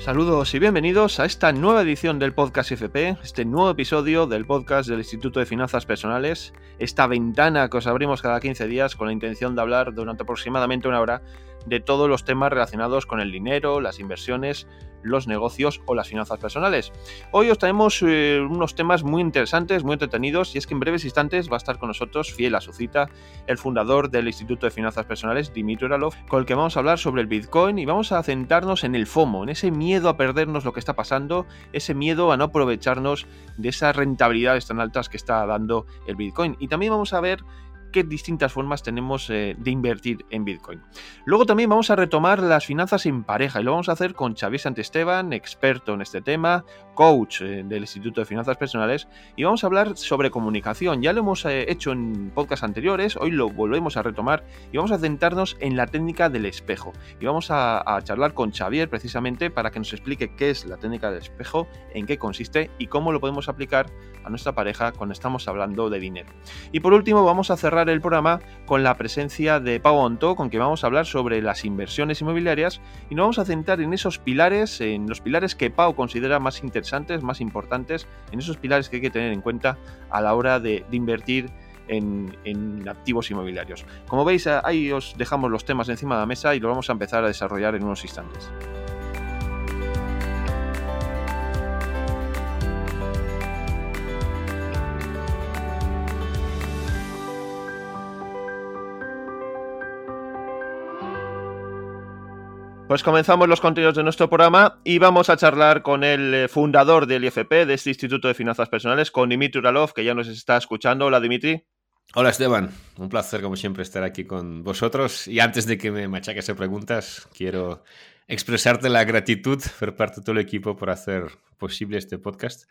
Saludos y bienvenidos a esta nueva edición del podcast FP, este nuevo episodio del podcast del Instituto de Finanzas Personales, esta ventana que os abrimos cada 15 días con la intención de hablar durante aproximadamente una hora de todos los temas relacionados con el dinero, las inversiones, los negocios o las finanzas personales. Hoy os traemos eh, unos temas muy interesantes, muy entretenidos, y es que en breves instantes va a estar con nosotros, fiel a su cita, el fundador del Instituto de Finanzas Personales, Dimitri Uralov, con el que vamos a hablar sobre el Bitcoin y vamos a centrarnos en el FOMO, en ese miedo a perdernos lo que está pasando, ese miedo a no aprovecharnos de esas rentabilidades tan altas que está dando el Bitcoin. Y también vamos a ver qué distintas formas tenemos eh, de invertir en Bitcoin. Luego también vamos a retomar las finanzas en pareja y lo vamos a hacer con Xavier Santesteban, experto en este tema, coach eh, del Instituto de Finanzas Personales, y vamos a hablar sobre comunicación. Ya lo hemos eh, hecho en podcasts anteriores, hoy lo volvemos a retomar y vamos a centrarnos en la técnica del espejo. Y vamos a, a charlar con Xavier precisamente para que nos explique qué es la técnica del espejo, en qué consiste y cómo lo podemos aplicar a nuestra pareja cuando estamos hablando de dinero. Y por último vamos a cerrar el programa con la presencia de Pau Onto, con quien vamos a hablar sobre las inversiones inmobiliarias y nos vamos a centrar en esos pilares, en los pilares que Pau considera más interesantes, más importantes, en esos pilares que hay que tener en cuenta a la hora de, invertir en, en, activos inmobiliarios. Como veis, ahí os dejamos los temas encima de la mesa y lo vamos a empezar a desarrollar en unos instantes. Pues comenzamos los contenidos de nuestro programa y vamos a charlar con el eh, fundador del IFP, de este Instituto de Finanzas Personales, con Dimitri Uralov, que ya nos está escuchando. Hola, Dimitri. Hola, Esteban. Un placer, como siempre, estar aquí con vosotros. Y antes de que me machaques de preguntas, quiero expresarte la gratitud por parte de todo el equipo por hacer posible este podcast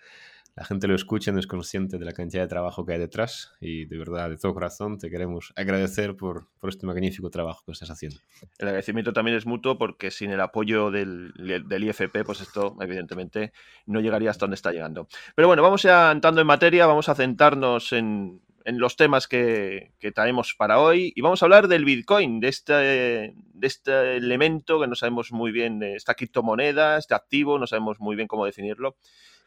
la gente lo escucha, no es consciente de la cantidad de trabajo que hay detrás y de verdad, de todo corazón, te queremos agradecer por, este magnífico trabajo que estás haciendo. El agradecimiento también es mutuo porque sin el apoyo del, del IFP, pues esto evidentemente no llegaría hasta donde está llegando. Pero bueno, vamos ya entrando en materia, vamos a centrarnos en, los temas que, traemos para hoy y vamos a hablar del Bitcoin, de este, de este elemento que no sabemos muy bien, esta criptomoneda, este activo, no sabemos muy bien cómo definirlo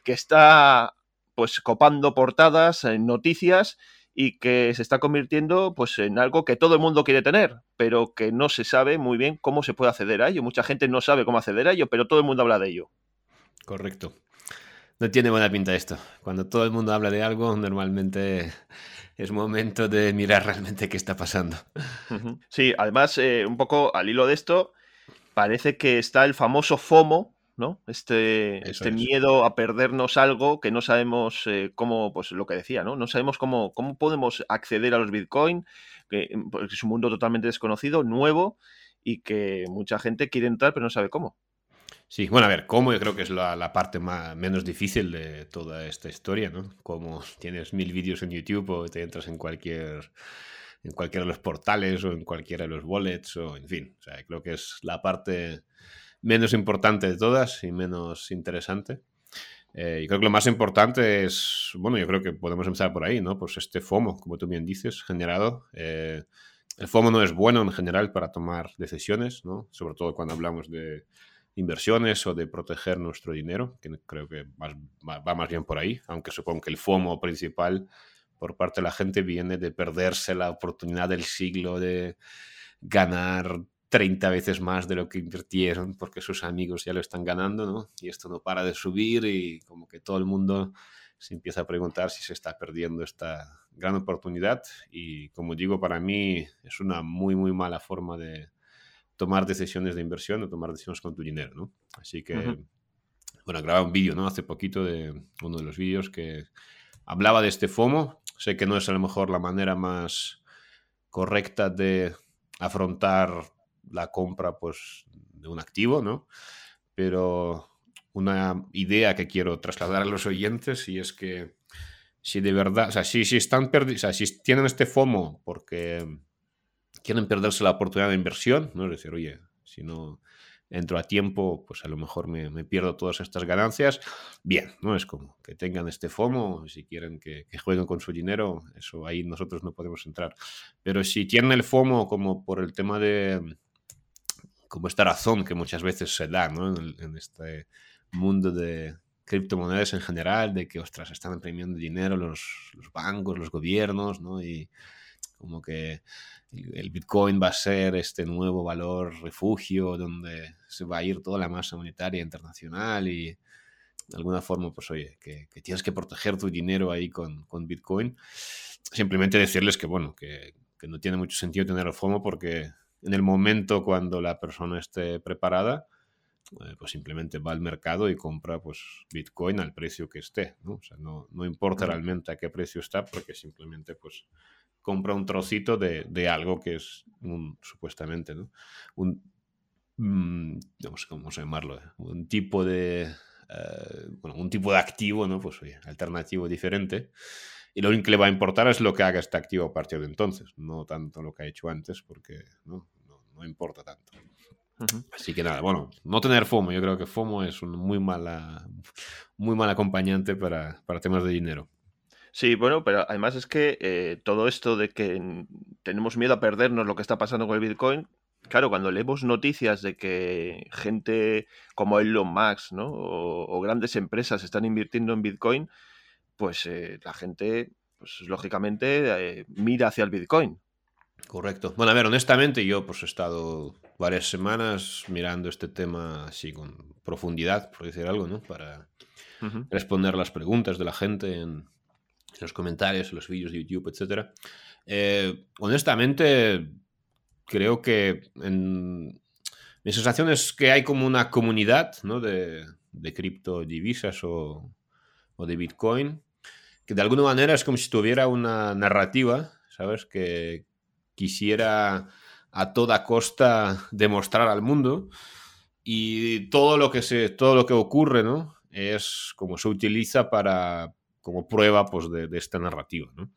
que está pues copando portadas, en noticias y que se está convirtiendo pues en algo que todo el mundo quiere tener, pero que no se sabe muy bien cómo se puede acceder a ello. Mucha gente no sabe cómo acceder a ello, pero todo el mundo habla de ello. Correcto. No tiene buena pinta esto. Cuando todo el mundo habla de algo, normalmente es momento de mirar realmente qué está pasando. Sí, además, eh, un poco al hilo de esto, parece que está el famoso FOMO, ¿no? Este, este miedo a perdernos algo que no sabemos eh, cómo, pues lo que decía, ¿no? No sabemos cómo, cómo podemos acceder a los Bitcoin, que mm, porque es un mundo totalmente desconocido, nuevo, y que mucha gente quiere entrar pero no sabe cómo. Sí, bueno, a ver, cómo yo creo que es la, parte más, menos difícil de toda esta historia, ¿no? Como tienes mil vídeos en YouTube o te entras en cualquier en cualquiera de los portales o en cualquiera de los wallets o en fin, o sea, creo que es la parte menos importante de todas y menos interesante. Eh, y creo que lo más importante es, bueno, yo creo que podemos empezar por ahí, ¿no? Pues este FOMO, como tú bien dices, generado. Eh, el FOMO no es bueno en general para tomar decisiones, ¿no? Sobre todo cuando hablamos de inversiones o de proteger nuestro dinero, que creo que va más bien por ahí, aunque supongo que el FOMO principal por parte de la gente viene de perderse la oportunidad del siglo de ganar 30 veces más de lo que invirtieron porque sus amigos ya lo están ganando, ¿no? Y esto no para de subir y como que todo el mundo se empieza a preguntar si se está perdiendo esta gran oportunidad y como digo, para mí es una muy, muy mala forma de tomar decisiones de inversión o tomar decisiones con tu dinero, ¿no? Así que, bueno, grabé un vídeo, ¿no? Hace poquito de uno de los vídeos que hablaba de este FOMO. Sé que no es a lo mejor la manera más correcta de afrontar la compra pues, de un activo, ¿no? Pero una idea que quiero trasladar a los oyentes y es que si de verdad, o sea, si, si están perdidos, sea, si tienen este FOMO porque quieren perderse la oportunidad de inversión, ¿no? Es decir, oye, si no entro a tiempo, pues a lo mejor me, pierdo todas estas ganancias. Bien, ¿no? Es como que tengan este FOMO, si quieren que, que, jueguen con su dinero, eso ahí nosotros no podemos entrar. Pero si tienen el FOMO como por el tema de como esta razón que muchas veces se da ¿no? en, este mundo de criptomonedas en general, de que, ostras, están imprimiendo dinero los, los bancos, los gobiernos, ¿no? Y como que el Bitcoin va a ser este nuevo valor refugio donde se va a ir toda la masa monetaria internacional y de alguna forma, pues oye, que, tienes que proteger tu dinero ahí con, con Bitcoin. Simplemente decirles que, bueno, que, que no tiene mucho sentido tener el FOMO porque en el momento cuando la persona esté preparada, eh, pues simplemente va al mercado y compra pues Bitcoin al precio que esté, ¿no? O sea, no, no importa realmente a qué precio está porque simplemente pues compra un trocito de, de algo que es un, supuestamente, ¿no? Un, mm, no sé cómo llamarlo, ¿eh? un tipo de, eh, bueno, un tipo de activo, ¿no? Pues oye, alternativo diferente. Y lo único que le va a importar es lo que haga este activo a partir de entonces, no tanto lo que ha hecho antes, porque no, no, importa tanto. Así que nada, bueno, no tener FOMO, yo creo que FOMO es un muy mala, muy mal acompañante para, para temas de dinero. Sí, bueno, pero además es que eh, todo esto de que tenemos miedo a perdernos lo que está pasando con el Bitcoin, claro, cuando leemos noticias de que gente como Elon Musk, ¿no? O, grandes empresas están invirtiendo en Bitcoin, pues eh, la gente, pues lógicamente, eh, mira hacia el Bitcoin. Correcto. Bueno, a ver, honestamente, yo pues he estado varias semanas mirando este tema así con profundidad, por decir algo, ¿no? Para responder las preguntas de la gente en, los comentarios, en los vídeos de YouTube, etc. Eh, honestamente, creo que mi sensación es que hay como una comunidad ¿no? de, de criptodivisas o, de Bitcoin que de alguna manera es como si tuviera una narrativa, ¿sabes? Que quisiera a toda costa demostrar al mundo y todo lo que se todo lo que ocurre, ¿no? Es como se utiliza para como prueba pues, de, esta narrativa. ¿no?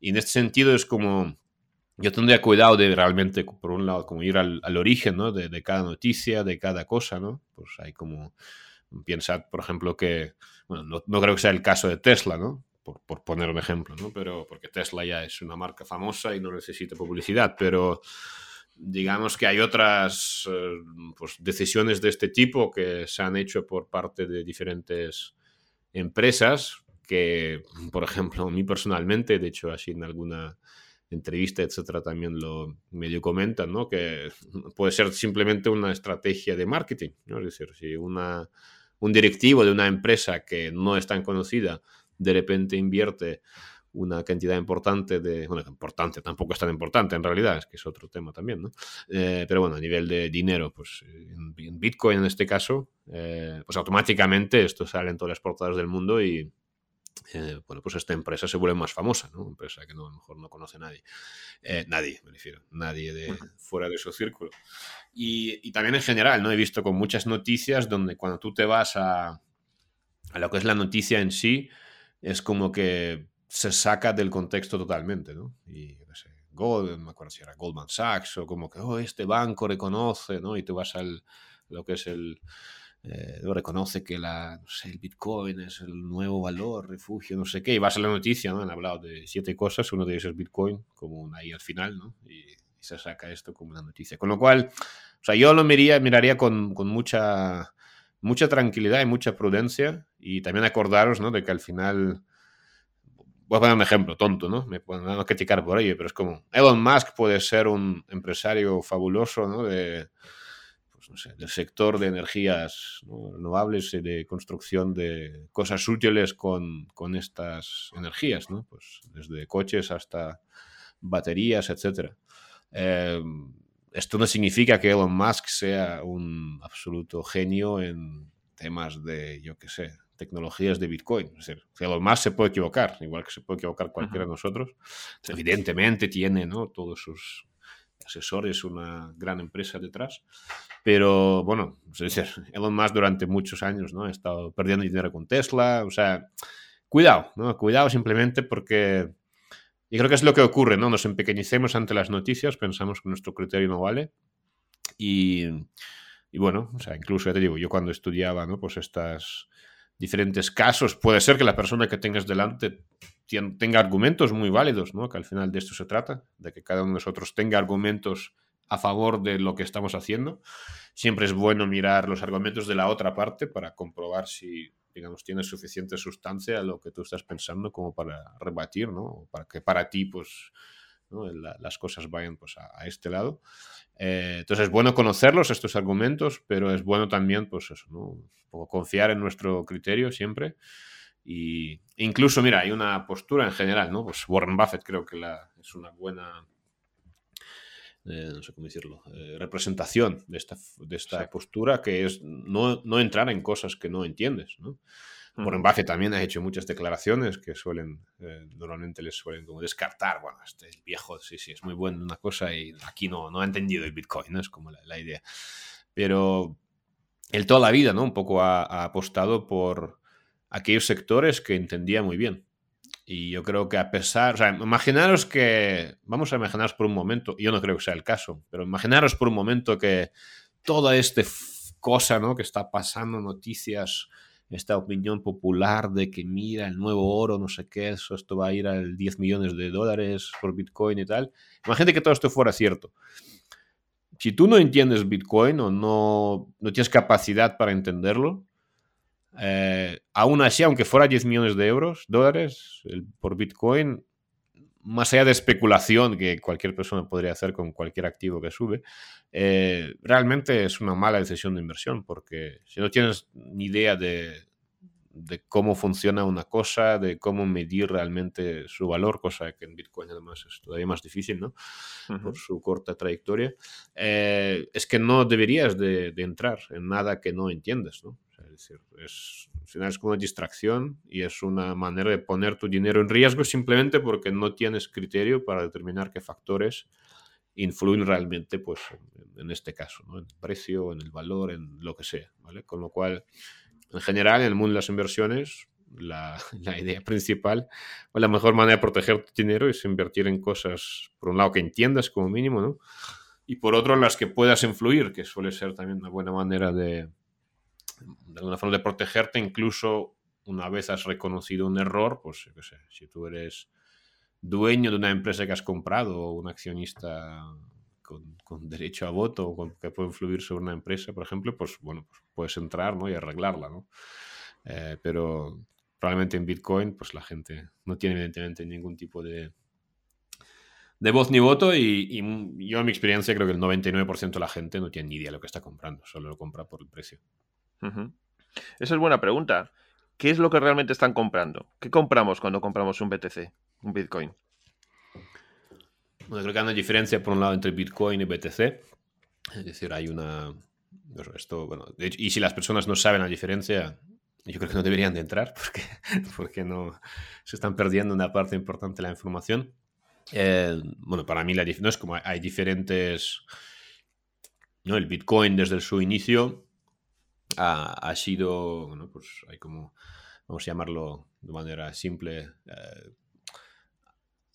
Y en este sentido es como, yo tendría cuidado de realmente, por un lado, como ir al, al origen ¿no? de, de, cada noticia, de cada cosa, ¿no? Pues hay como, piensad, por ejemplo, que, bueno, no, no creo que sea el caso de Tesla, ¿no? Por, por, poner un ejemplo, ¿no? Pero porque Tesla ya es una marca famosa y no necesita publicidad, pero digamos que hay otras eh, pues, decisiones de este tipo que se han hecho por parte de diferentes empresas que, por ejemplo, a mí personalmente, de hecho, así en alguna entrevista, etcétera, también lo medio comentan, ¿no? Que puede ser simplemente una estrategia de marketing, ¿no? Es decir, si una, un directivo de una empresa que no es tan conocida de repente invierte una cantidad importante de, bueno, importante, tampoco es tan importante en realidad, es que es otro tema también, ¿no? Eh, pero bueno, a nivel de dinero, pues en, Bitcoin en este caso, eh, pues automáticamente esto sale en todas las portadas del mundo y, eh, bueno, pues esta empresa se vuelve más famosa, ¿no? Empresa que no, a lo mejor no conoce nadie. Eh, nadie, me refiero, nadie de fuera de su círculo. Y, y, también en general, ¿no? He visto con muchas noticias donde cuando tú te vas a, a lo que es la noticia en sí, es como que se saca del contexto totalmente, ¿no? Y, no sé, Gold, me acuerdo si era Goldman Sachs o como que, oh, este banco reconoce, ¿no? Y tú vas al, lo que es el eh, reconoce que la, no sé, el Bitcoin es el nuevo valor, refugio, no sé qué, y vas a la noticia, ¿no? Han hablado de siete cosas, uno de ellos es Bitcoin, como ahí al final, ¿no? Y, y, se saca esto como una noticia. Con lo cual, o sea, yo lo miraría, miraría con, con mucha, mucha tranquilidad y mucha prudencia, y también acordaros, ¿no? De que al final... Voy a poner un ejemplo tonto, ¿no? Me pueden a criticar por ello, pero es como Elon Musk puede ser un empresario fabuloso, ¿no? De, pues, no sé, del sector de energías ¿no? renovables y de construcción de cosas útiles con, con estas energías, ¿no? Pues desde coches hasta baterías, etc. Eh, esto no significa que Elon Musk sea un absoluto genio en temas de, yo qué sé, tecnologías de Bitcoin. Es decir, Elon Musk se puede equivocar, igual que se puede equivocar cualquiera de nosotros. Evidentemente tiene ¿no? todos sus asesores, una gran empresa detrás. Pero bueno, es decir, Elon Musk durante muchos años ¿no? ha estado perdiendo dinero con Tesla. O sea, cuidado, ¿no? Cuidado simplemente porque yo creo que es lo que ocurre, ¿no? Nos empequeñecemos ante las noticias, pensamos que nuestro criterio no vale. Y, y bueno, o sea, incluso ya te digo, yo cuando estudiaba, ¿no? Pues estas diferentes casos, puede ser que la persona que tengas delante tenga argumentos muy válidos, ¿no? Que al final de esto se trata, de que cada uno de nosotros tenga argumentos a favor de lo que estamos haciendo. Siempre es bueno mirar los argumentos de la otra parte para comprobar si, digamos, tiene suficiente sustancia lo que tú estás pensando como para rebatir, ¿no? Para que para ti, pues, las cosas vayan pues, a, este lado. Eh, entonces es bueno conocerlos, estos argumentos, pero es bueno también, pues eso, ¿no? confiar en nuestro criterio siempre. Y incluso, mira, hay una postura en general, ¿no? Pues Warren Buffett creo que la, es una buena, eh, no sé cómo decirlo, eh, representación de esta, de esta postura que es no, no, entrar en cosas que no entiendes, ¿no? Warren Buffett también ha hecho muchas declaraciones que suelen, eh, normalmente les suelen como descartar, bueno, este viejo, sí, sí, es muy bueno en una cosa y aquí no, no ha entendido el Bitcoin, ¿no? Es como la, idea. Pero él toda la vida, ¿no? Un poco ha, apostado por aquellos sectores que entendía muy bien. Y yo creo que a pesar, o sea, imaginaros que, vamos a imaginaros por un momento, yo no creo que sea el caso, pero imaginaros por un momento que toda esta cosa, ¿no? Que está pasando, noticias, esta opinión popular de que mira el nuevo oro, no sé qué, eso, esto va a ir a 10 millones de dólares por Bitcoin y tal. Imagínate que todo esto fuera cierto. Si tú no entiendes Bitcoin o no, no tienes capacidad para entenderlo, eh, aún así, aunque fuera 10 millones de euros, dólares por Bitcoin, más allá de especulación que cualquier persona podría hacer con cualquier activo que sube, eh, realmente es una mala decisión de inversión porque si no tienes ni idea de, cómo funciona una cosa, de cómo medir realmente su valor, cosa que en Bitcoin además es todavía más difícil, ¿no? Por su corta trayectoria, eh, es que no deberías de, de, entrar en nada que no entiendes, ¿no? Decir, es, al final es como una distracción y es una manera de poner tu dinero en riesgo simplemente porque no tienes criterio para determinar qué factores influyen realmente, pues, en, este caso, ¿no? en el precio, en el valor, en lo que sea, ¿vale? Con lo cual, en general, en el mundo de las inversiones, la, idea principal o la mejor manera de proteger tu dinero es invertir en cosas, por un lado, que entiendas como mínimo, ¿no? Y por otro, las que puedas influir, que suele ser también una buena manera de, de alguna forma de protegerte, incluso una vez has reconocido un error, pues qué sé, si tú eres dueño de una empresa que has comprado o un accionista con, derecho a voto o que puede influir sobre una empresa, por ejemplo, pues bueno, pues puedes entrar ¿no? y arreglarla, ¿no? Eh, pero probablemente en Bitcoin, pues la gente no tiene evidentemente ningún tipo de, de voz ni voto y, yo en mi experiencia creo que el 99% de la gente no tiene ni idea de lo que está comprando, solo lo compra por el precio. Esa es buena pregunta. ¿Qué es lo que realmente están comprando? ¿Qué compramos cuando compramos un BTC, un Bitcoin? Bueno, creo que hay una diferencia por un lado entre Bitcoin y BTC. Es decir, hay una... Esto, bueno, y si las personas no saben la diferencia, yo creo que no deberían de entrar porque, porque no se están perdiendo una parte importante de la información. Eh, bueno, para mí la no es como hay diferentes... ¿no? El Bitcoin desde su inicio ha, sido, bueno, pues hay como, vamos a llamarlo de manera simple, eh,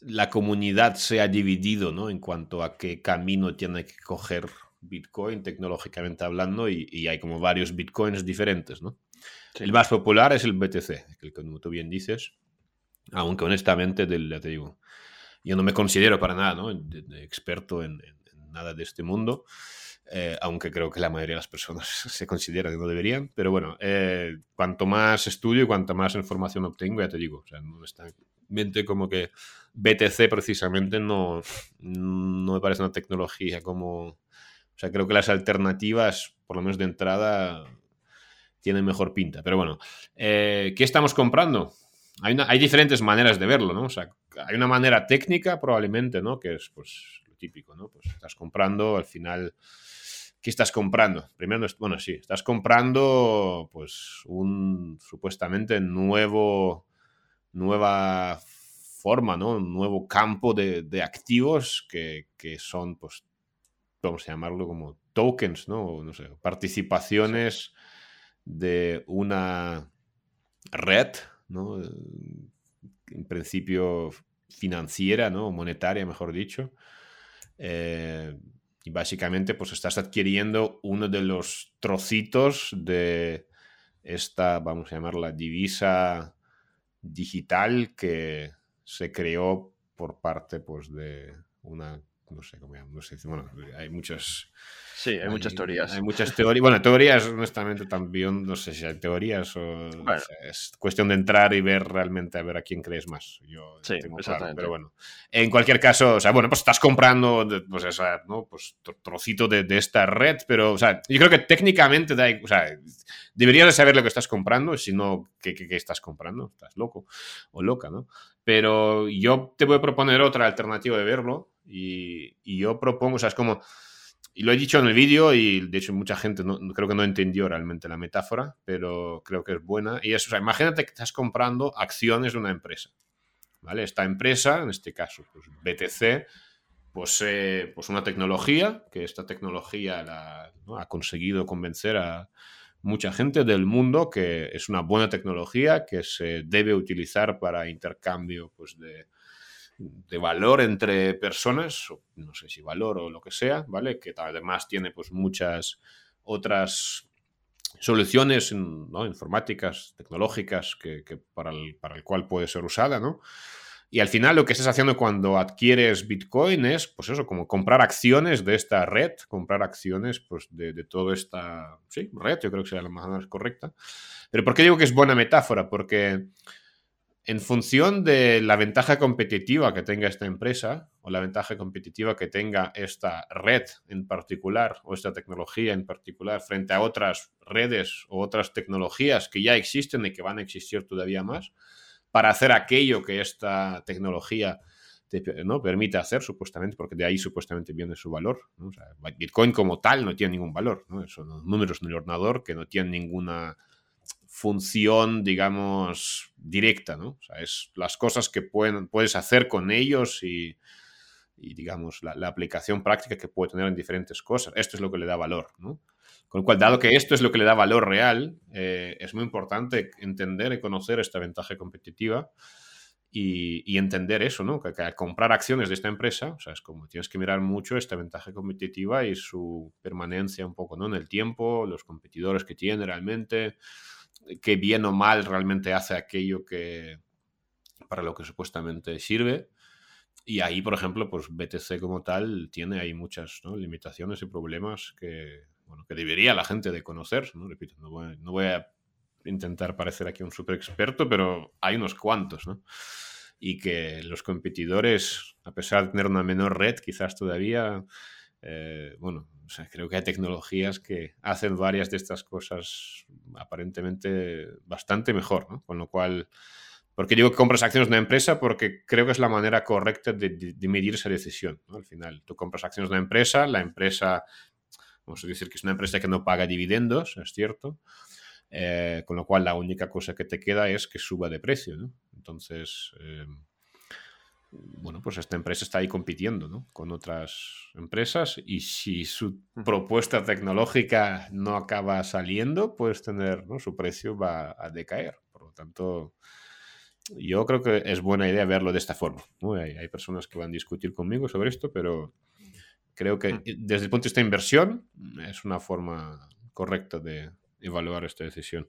la comunidad se ha dividido ¿no? en cuanto a qué camino tiene que coger Bitcoin tecnológicamente hablando y, hay como varios Bitcoins diferentes. ¿no? El más popular es el BTC, que como tú bien dices, aunque honestamente, del, ya te digo, yo no me considero para nada ¿no? experto en, nada de este mundo. Eh, aunque creo que la mayoría de las personas se consideran que no deberían, pero bueno, eh, cuanto más estudio y cuanto más información obtengo, ya te digo, o sea, no está en mente como que BTC precisamente no, no me parece una tecnología como, o sea, creo que las alternativas, por lo menos de entrada, tienen mejor pinta, pero bueno, eh, ¿qué estamos comprando? Hay, hay diferentes maneras de verlo, ¿no? O sea, hay una manera técnica probablemente, ¿no? Que es pues lo típico, ¿no? Pues estás comprando, al final ¿qué estás comprando? Primero, bueno, sí, estás comprando pues un supuestamente nuevo, nueva forma, ¿no? Un nuevo campo de, activos que, son, pues, vamos a llamarlo como tokens, ¿no? No sé, participaciones de una red, ¿no? En principio financiera, ¿no? Monetaria, mejor dicho. Eh, básicamente pues estás adquiriendo uno de los trocitos de esta, vamos a llamarla, divisa digital que se creó por parte pues de una no sé cómo no sé, bueno, hay muchas... Sí, hay, muchas teorías. Hay muchas teorías. Bueno, teorías, honestamente, también, no sé si hay teorías o... es cuestión de entrar y ver realmente a ver a quién crees más. Yo sí, tengo claro, pero bueno. En cualquier caso, o sea, bueno, pues estás comprando, pues esa, ¿no? Pues trocito de, de, esta red, pero, o sea, yo creo que técnicamente, da, o sea, deberías de saber lo que estás comprando, si no, ¿qué, qué, qué estás comprando? Estás loco o loca, ¿no? Pero yo te voy a proponer otra alternativa de verlo y, yo propongo, o sea, es como, y lo he dicho en el vídeo y de hecho mucha gente no, creo que no entendió realmente la metáfora, pero creo que es buena. Y es, o sea, imagínate que estás comprando acciones de una empresa. ¿Vale? Esta empresa, en este caso, pues BTC, posee pues una tecnología, que esta tecnología la, ha conseguido convencer a mucha gente del mundo que es una buena tecnología que se debe utilizar para intercambio pues, de, de valor entre personas, no sé si valor o lo que sea, ¿vale? Que además tiene pues muchas otras soluciones ¿no? informáticas, tecnológicas, que, para, el, para, el, cual puede ser usada, ¿no? Y al final lo que estás haciendo cuando adquieres Bitcoin es, pues eso, como comprar acciones de esta red, comprar acciones pues, de, de toda esta sí, red, yo creo que sea la más correcta. Pero ¿por qué digo que es buena metáfora? Porque en función de la ventaja competitiva que tenga esta empresa o la ventaja competitiva que tenga esta red en particular o esta tecnología en particular frente a otras redes o otras tecnologías que ya existen y que van a existir todavía más, para hacer aquello que esta tecnología ¿no? permite hacer, supuestamente, porque de ahí supuestamente viene su valor. Bitcoin como tal no tiene ningún valor, son números en el ordenador que no tienen ninguna función, digamos, directa, ¿no? O sea, es las cosas que pueden, puedes hacer con ellos y, digamos, la, aplicación práctica que puede tener en diferentes cosas. Esto es lo que le da valor, ¿no? Con lo cual, dado que esto es lo que le da valor real, eh, es muy importante entender y conocer esta ventaja competitiva y, entender eso, ¿no? Que, al comprar acciones de esta empresa, o sea, es como tienes que mirar mucho esta ventaja competitiva y su permanencia un poco, ¿no? En el tiempo, los competidores que tiene realmente, que bien o mal realmente hace aquello que para lo que supuestamente sirve. Y ahí, por ejemplo, pues BTC como tal tiene ahí muchas limitaciones y problemas que, bueno, que debería la gente de conocer. ¿no? Repito, no voy, a intentar parecer aquí un super experto, pero hay unos cuantos, ¿no? Y que los competidores, a pesar de tener una menor red, quizás todavía, eh, bueno, creo que hay tecnologías que hacen varias de estas cosas aparentemente bastante mejor, ¿no? Con lo cual, ¿por qué digo que compras acciones de una empresa? Porque creo que es la manera correcta de, medir esa decisión. Al final, tú compras acciones de una empresa, la empresa, vamos a decir que es una empresa que no paga dividendos, es cierto, eh, con lo cual la única cosa que te queda es que suba de precio. Entonces... Eh, bueno, pues esta empresa está ahí compitiendo ¿no? con otras empresas y si su propuesta tecnológica no acaba saliendo, pues tener, ¿no? su precio va a decaer. Por lo tanto, yo creo que es buena idea verlo de esta forma. Hay, hay, personas que van a discutir conmigo sobre esto, pero creo que desde el punto de vista de inversión es una forma correcta de evaluar esta decisión.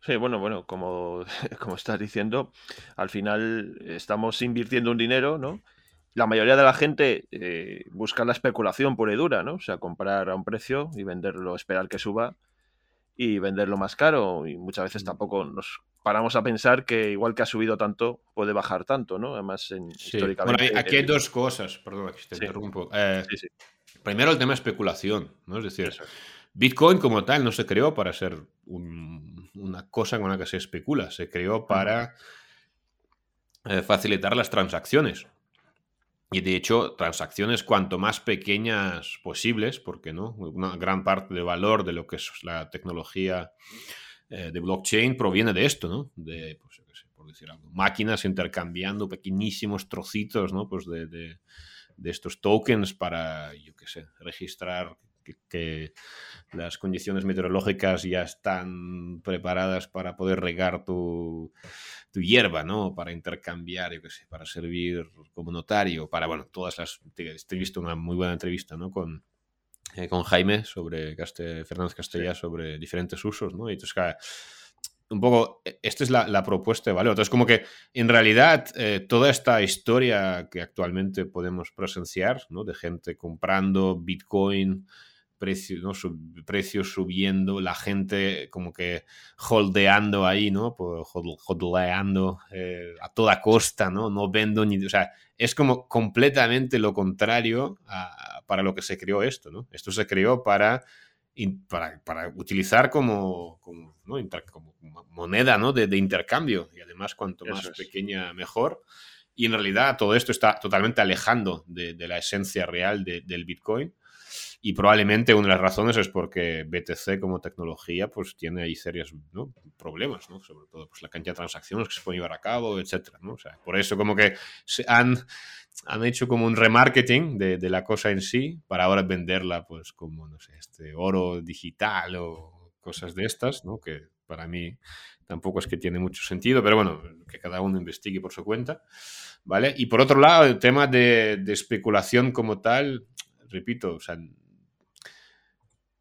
Sí, bueno, bueno, como, como estás diciendo, al final estamos invirtiendo un dinero, ¿no? La mayoría de la gente eh, busca la especulación pura y dura, ¿no? O sea, comprar a un precio y venderlo, esperar que suba y venderlo más caro. Y muchas veces mm. tampoco nos paramos a pensar que igual que ha subido tanto, puede bajar tanto, ¿no? Además, en, históricamente... Bueno, aquí hay dos cosas, perdón, aquí te interrumpo. Eh, primero el tema de especulación, ¿no? Es decir, Bitcoin como tal no se creó para ser una cosa con la que se especula, se creó para eh, facilitar las transacciones. Y de hecho, transacciones cuanto más pequeñas posibles, porque no, una gran parte del valor de lo que es la tecnología eh, de blockchain proviene de esto, ¿no? De, pues, por decir algo, máquinas intercambiando pequeñísimos trocitos, ¿no? Pues de, de, de estos tokens para, yo qué sé, registrar que, las condiciones meteorológicas ya están preparadas para poder regar tu, tu hierba, ¿no? Para intercambiar, yo qué sé, para servir como notario, para, bueno, todas las... He visto una muy buena entrevista, ¿no? Con, eh, con Jaime sobre Fernández Castellá sobre diferentes usos, ¿no? Y entonces, un poco, e, esta es la, propuesta de valor. Entonces, como que en realidad eh, toda esta historia que actualmente podemos presenciar, ¿no? De gente comprando Bitcoin, precios, ¿no? precios subiendo, la gente como que holdeando ahí, ¿no? Pues holdeando eh, a toda costa, ¿no? No vendo ni... O sea, es como completamente lo contrario para lo que se creó esto, ¿no? Esto se creó para para, utilizar como, como, moneda ¿no? de, intercambio y además cuanto más pequeña mejor. Y en realidad todo esto está totalmente alejando de, la esencia real del Bitcoin. Y probablemente una de las razones es porque BTC como tecnología pues tiene ahí serios problemas, ¿no? sobre todo pues, la cantidad de transacciones que se pueden llevar a cabo, etc. ¿no? O sea, por eso como que se han han hecho como un remarketing de, de, la cosa en sí para ahora venderla pues como, no sé, este oro digital o cosas de estas, ¿no? Que para mí tampoco es que tiene mucho sentido, pero bueno, que cada uno investigue por su cuenta, ¿vale? Y por otro lado, el tema de, de especulación como tal, repito, o sea,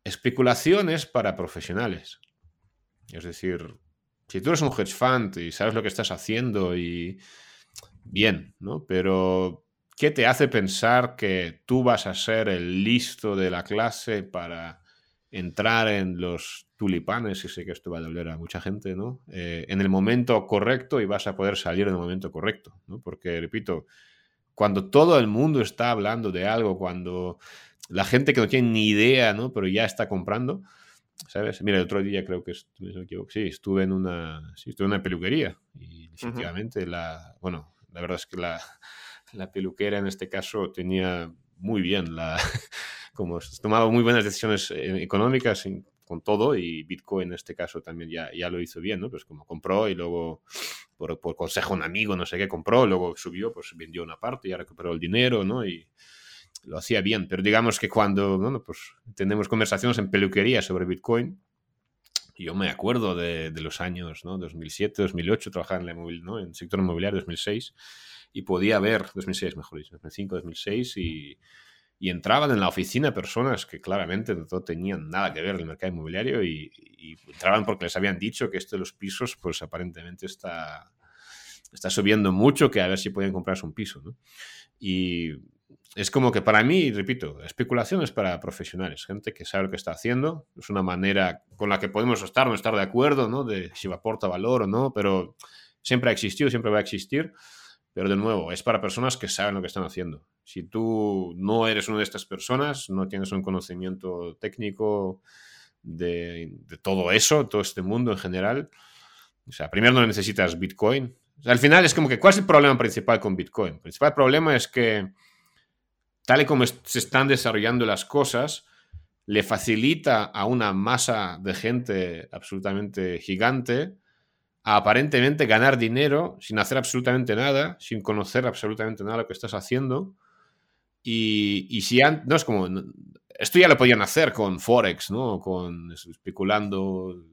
especulación es para profesionales. Es decir, si tú eres un hedge fund y sabes lo que estás haciendo y bien, ¿no? Pero, ¿qué te hace pensar que tú vas a ser el listo de la clase para entrar en los tulipanes, y sé que esto va a doler a mucha gente, ¿no? Eh, en el momento correcto y vas a poder salir en el momento correcto, ¿no? Porque, repito, cuando todo el mundo está hablando de algo, cuando la gente que no tiene ni idea, ¿no? Pero ya está comprando, ¿sabes? Mira, el otro día creo que, sí, estuve en una, sí, estuve en una peluquería y efectivamente la, bueno, la verdad es que la, la peluquera en este caso tenía muy bien la como tomaba muy buenas decisiones eh, económicas con todo y Bitcoin en este caso también ya, ya lo hizo bien, ¿no? Pues como compró y luego por, por consejo un amigo, no sé qué, compró, luego subió, pues vendió una parte, y ya recuperó el dinero, ¿no? Y lo hacía bien, pero digamos que cuando, bueno, pues tenemos conversaciones en peluquería sobre Bitcoin, yo me acuerdo de, los años ¿no? 2007, 2008, trabajaba en, la ¿no? en el sector inmobiliario 2006 y podía ver, 2006 mejor dicho, 2005, 2006 y, y entraban en la oficina personas que claramente no tenían nada que ver en el mercado inmobiliario y, entraban porque les habían dicho que esto de los pisos pues aparentemente está, está subiendo mucho, que a ver si pueden comprarse un piso. ¿no? Y es como que para mí, repito, especulación es para profesionales, gente que sabe lo que está haciendo, es una manera con la que podemos estar o no estar de acuerdo, ¿no? De si aporta valor o no, pero siempre ha existido, siempre va a existir, pero de nuevo, es para personas que saben lo que están haciendo. Si tú no eres una de estas personas, no tienes un conocimiento técnico de, todo eso, todo este mundo en general, o sea, primero no necesitas Bitcoin. al final es como que, ¿cuál es el problema principal con Bitcoin? El principal problema es que tal y como se están desarrollando las cosas, le facilita a una masa de gente absolutamente gigante a aparentemente ganar dinero sin hacer absolutamente nada, sin conocer absolutamente nada de lo que estás haciendo. Y, si no es como. Esto ya lo podían hacer con Forex, ¿no? Con especulando,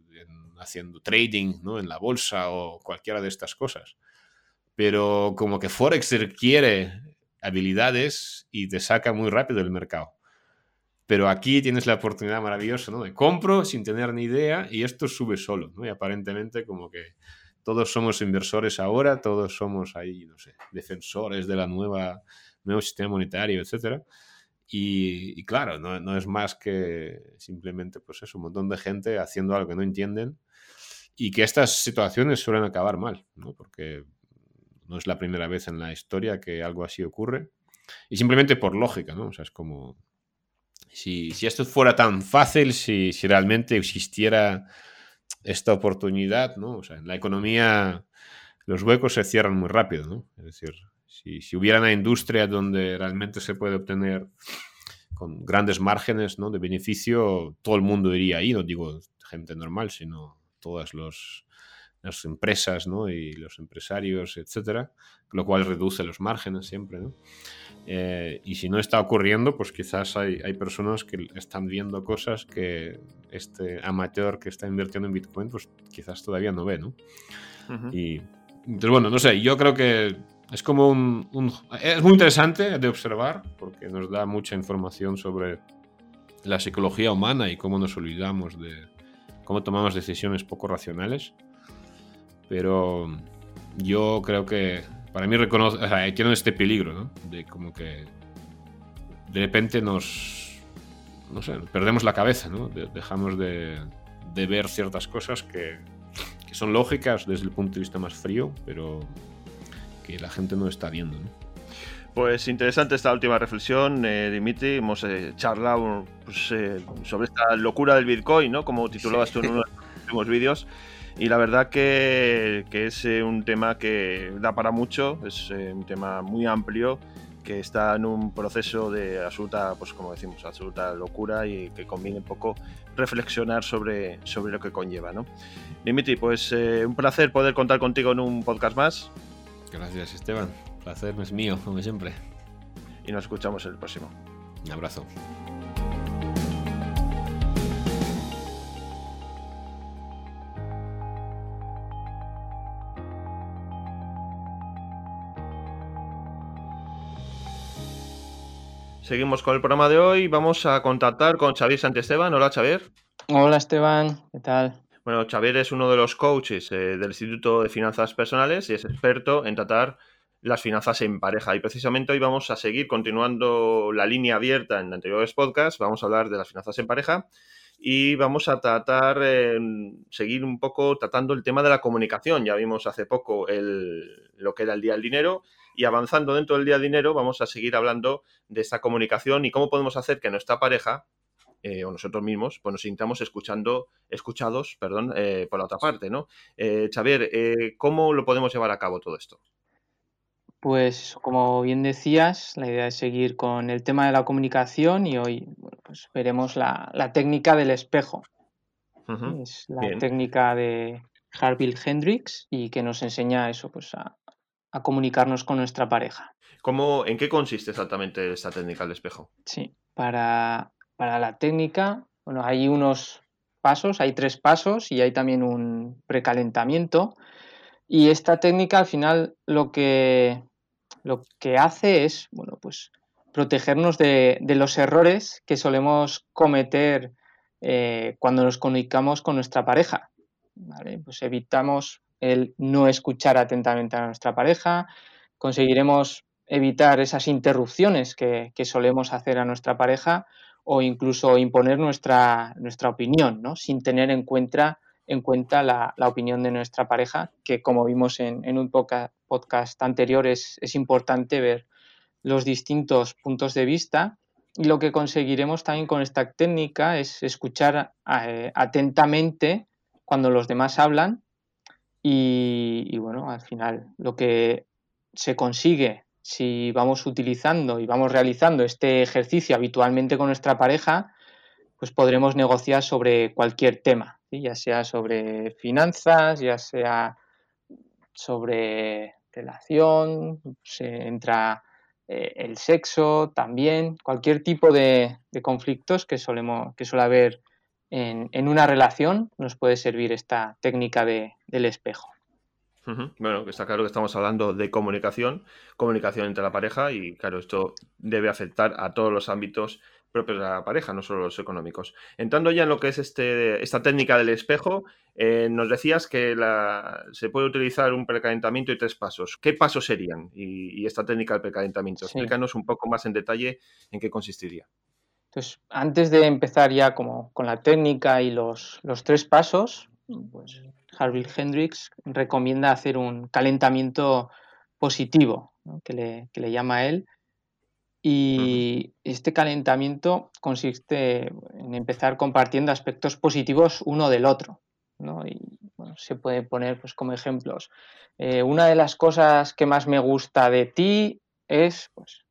haciendo trading, ¿no? En la bolsa o cualquiera de estas cosas. Pero como que Forex requiere habilidades y te saca muy rápido del mercado. Pero aquí tienes la oportunidad maravillosa, ¿no? De compro sin tener ni idea y esto sube solo, ¿no? Y aparentemente como que todos somos inversores ahora, todos somos ahí, no sé, defensores de la nueva, nuevo sistema monetario, etcétera. Y, claro, no, no, es más que simplemente, pues eso, un montón de gente haciendo algo que no entienden y que estas situaciones suelen acabar mal, ¿no? Porque no es la primera vez en la historia que algo así ocurre. Y simplemente por lógica, ¿no? O sea, es como... Si, esto fuera tan fácil, si, realmente existiera esta oportunidad, ¿no? O sea, en la economía los huecos se cierran muy rápido, ¿no? Es decir, si, si hubiera una industria donde realmente se puede obtener con grandes márgenes ¿no? de beneficio, todo el mundo iría ahí, no digo gente normal, sino todas los, las empresas ¿no? y los empresarios, etcétera, lo cual reduce los márgenes siempre. ¿no? Eh, y si no está ocurriendo, pues quizás hay, hay, personas que están viendo cosas que este amateur que está invirtiendo en Bitcoin, pues quizás todavía no ve. ¿no? Y entonces, bueno, no sé, yo creo que es como un, un, Es muy interesante de observar porque nos da mucha información sobre la psicología humana y cómo nos olvidamos de cómo tomamos decisiones poco racionales. Pero yo creo que para mí reconoce, o sea, tiene este peligro, ¿no? De como que de repente nos, no sé, perdemos la cabeza, ¿no? dejamos de, de, ver ciertas cosas que, que, son lógicas desde el punto de vista más frío, pero que la gente no está viendo, ¿no? Pues interesante esta última reflexión, eh, Dimitri. Hemos eh, charlado pues, eh, sobre esta locura del Bitcoin, ¿no? Como titulabas tú en uno de los últimos vídeos. Y la verdad que, es un tema que da para mucho, es un tema muy amplio, que está en un proceso de absoluta, pues como decimos, absoluta locura y que conviene un poco reflexionar sobre, sobre lo que conlleva, ¿no? Dimitri, pues un placer poder contar contigo en un podcast más. Gracias, Esteban placer es mío, como siempre. Y nos escuchamos en el próximo. Un abrazo. Seguimos con el programa de hoy. Vamos a contactar con Xavier Santesteban. Hola, Xavier. Hola, Esteban. ¿Qué tal? Bueno, Xavier es uno de los coaches eh, del Instituto de Finanzas Personales y es experto en tratar las finanzas en pareja. Y precisamente hoy vamos a seguir continuando la línea abierta en anteriores podcasts. Vamos a hablar de las finanzas en pareja y vamos a tratar, seguir un poco tratando el tema de la comunicación. Ya vimos hace poco el, lo que era el día del dinero y avanzando dentro del día del dinero vamos a seguir hablando de esta comunicación y cómo podemos hacer que nuestra pareja eh, o nosotros mismos, pues nos sintamos escuchando, escuchados, perdón, eh, por la otra parte, ¿no? Eh, Xavier, ¿cómo lo podemos llevar a cabo todo esto? Pues como bien decías, la idea es seguir con el tema de la comunicación y hoy pues veremos la, técnica del espejo. Es la técnica de Harville Hendrix y que nos enseña eso, pues a, comunicarnos con nuestra pareja. ¿Cómo, ¿En qué consiste exactamente esta técnica del espejo? Sí, para, para la técnica, bueno, hay unos pasos, hay tres pasos y hay también un precalentamiento. Y esta técnica al final lo que, lo que hace es, bueno, pues protegernos de, los errores que solemos cometer eh, cuando nos comunicamos con nuestra pareja. Pues evitamos el no escuchar atentamente a nuestra pareja, conseguiremos evitar esas interrupciones que, solemos hacer a nuestra pareja o incluso imponer nuestra, nuestra opinión, ¿no? sin tener en cuenta, en cuenta la, opinión de nuestra pareja, que como vimos en, en un podcast, podcast anterior es, importante ver los distintos puntos de vista y lo que conseguiremos también con esta técnica es escuchar eh, atentamente cuando los demás hablan y, bueno, al final lo que se consigue si vamos utilizando y vamos realizando este ejercicio habitualmente con nuestra pareja, pues podremos negociar sobre cualquier tema, ya sea sobre finanzas, ya sea sobre relación, se entra eh, el sexo también, cualquier tipo de, conflictos que, solemos, que suele haber en, una relación, nos puede servir esta técnica del espejo. Bueno, está claro que estamos hablando de comunicación, comunicación entre la pareja y claro, esto debe afectar a todos los ámbitos propios de la pareja, no solo los económicos. Entrando ya en lo que es este, esta técnica del espejo, eh, nos decías que se puede utilizar un precalentamiento y tres pasos. ¿Qué pasos serían? Y, esta técnica del precalentamiento. Explícanos un poco más en detalle en qué consistiría. Entonces, antes de empezar ya como con la técnica y los, tres pasos, pues Harville Hendrix recomienda hacer un calentamiento positivo, que, le, que le llama él, y este calentamiento consiste en empezar compartiendo aspectos positivos uno del otro. Y se puede poner pues, como ejemplos. Eh, una de las cosas que más me gusta de ti es pues,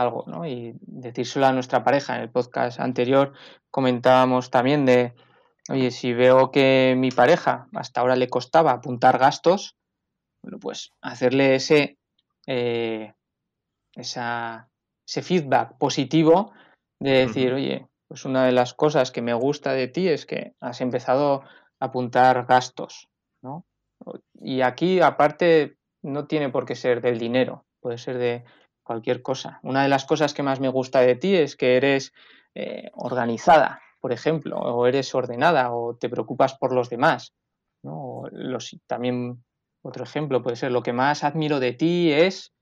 algo, ¿no? Y decírselo a nuestra pareja. En el podcast anterior comentábamos también de, oye, si veo que mi pareja hasta ahora le costaba apuntar gastos, bueno, pues hacerle ese, eh, esa ese feedback positivo de decir, oye, pues una de las cosas que me gusta de ti es que has empezado a apuntar gastos, ¿no? Y aquí, aparte, no tiene por qué ser del dinero, puede ser de cualquier cosa. Una de las cosas que más me gusta de ti es que eres eh, organizada, por ejemplo, o eres ordenada, o te preocupas por los demás. ¿no? los, también otro ejemplo puede ser, lo que más admiro de ti es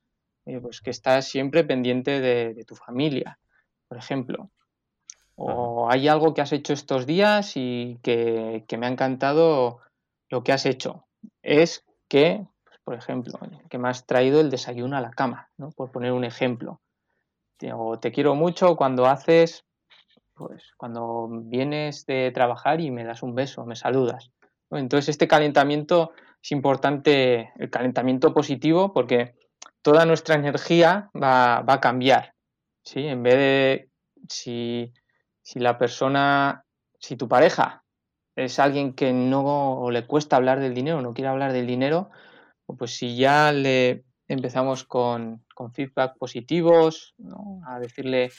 eh, pues que estás siempre pendiente de, tu familia, por ejemplo. O hay algo que has hecho estos días y que, me ha encantado lo que has hecho. Es que, por ejemplo, que me has traído el desayuno a la cama, ¿no? por poner un ejemplo. O te quiero mucho cuando haces, pues cuando vienes de trabajar y me das un beso, me saludas. Entonces este calentamiento es importante, el calentamiento positivo, porque toda nuestra energía va, a cambiar. ¿sí? En vez de si, la persona, si tu pareja es alguien que no le cuesta hablar del dinero, no quiere hablar del dinero, pues si ya le empezamos con, feedback positivos, a decirle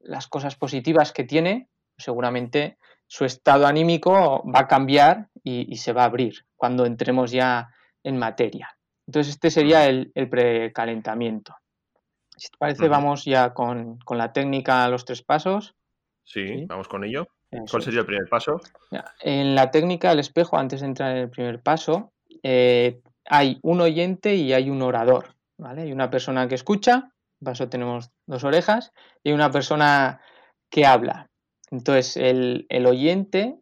las cosas positivas que tiene, seguramente su estado anímico va a cambiar y, y, se va a abrir cuando entremos ya en materia. Entonces, este sería el, precalentamiento. Si te parece, vamos ya con, la técnica a los tres pasos. Sí, vamos con ello. ¿Cuál sería el primer paso? En la técnica del espejo, antes de entrar en el primer paso, eh, hay un oyente y hay un orador. ¿vale? Hay una persona que escucha, paso tenemos dos orejas, y una persona que habla. Entonces, el, oyente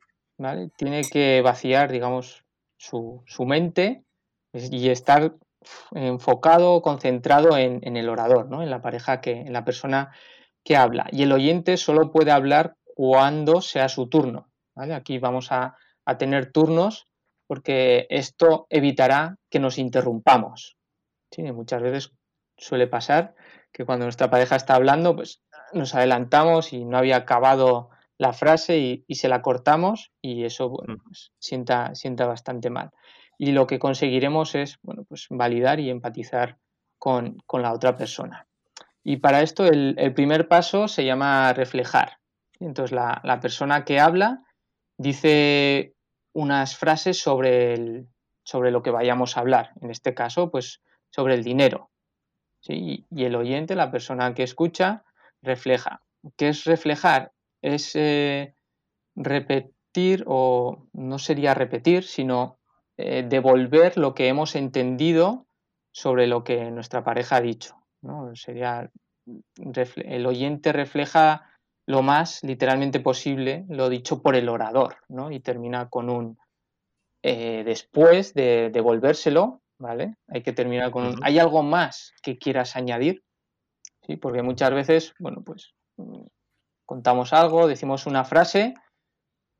tiene que vaciar, digamos, su, su mente y estar enfocado, concentrado en, el orador, ¿no? en la pareja que, en la persona que habla. Y el oyente solo puede hablar cuando sea su turno. Aquí vamos a, tener turnos porque esto evitará que nos interrumpamos. Muchas veces suele pasar que cuando nuestra pareja está hablando, pues nos adelantamos y no había acabado la frase y, se la cortamos y eso mm. pues, sienta, sienta bastante mal y lo que conseguiremos es bueno, pues validar y empatizar con, la otra persona. Y para esto el, primer paso se llama reflejar. Entonces la, persona que habla dice unas frases sobre, el, sobre lo que vayamos a hablar. En este caso, pues sobre el dinero. Y el oyente, la persona que escucha, refleja. ¿Qué es reflejar? Es eh, repetir, o no sería repetir, sino eh, devolver lo que hemos entendido sobre lo que nuestra pareja ha dicho. Sería el oyente refleja lo más literalmente posible lo dicho por el orador, Y termina con un eh, después de devolvérselo, ¿vale? Hay que terminar con un ¿hay algo más que quieras añadir? ¿Sí? Porque muchas veces, bueno, pues mm, contamos algo, decimos una frase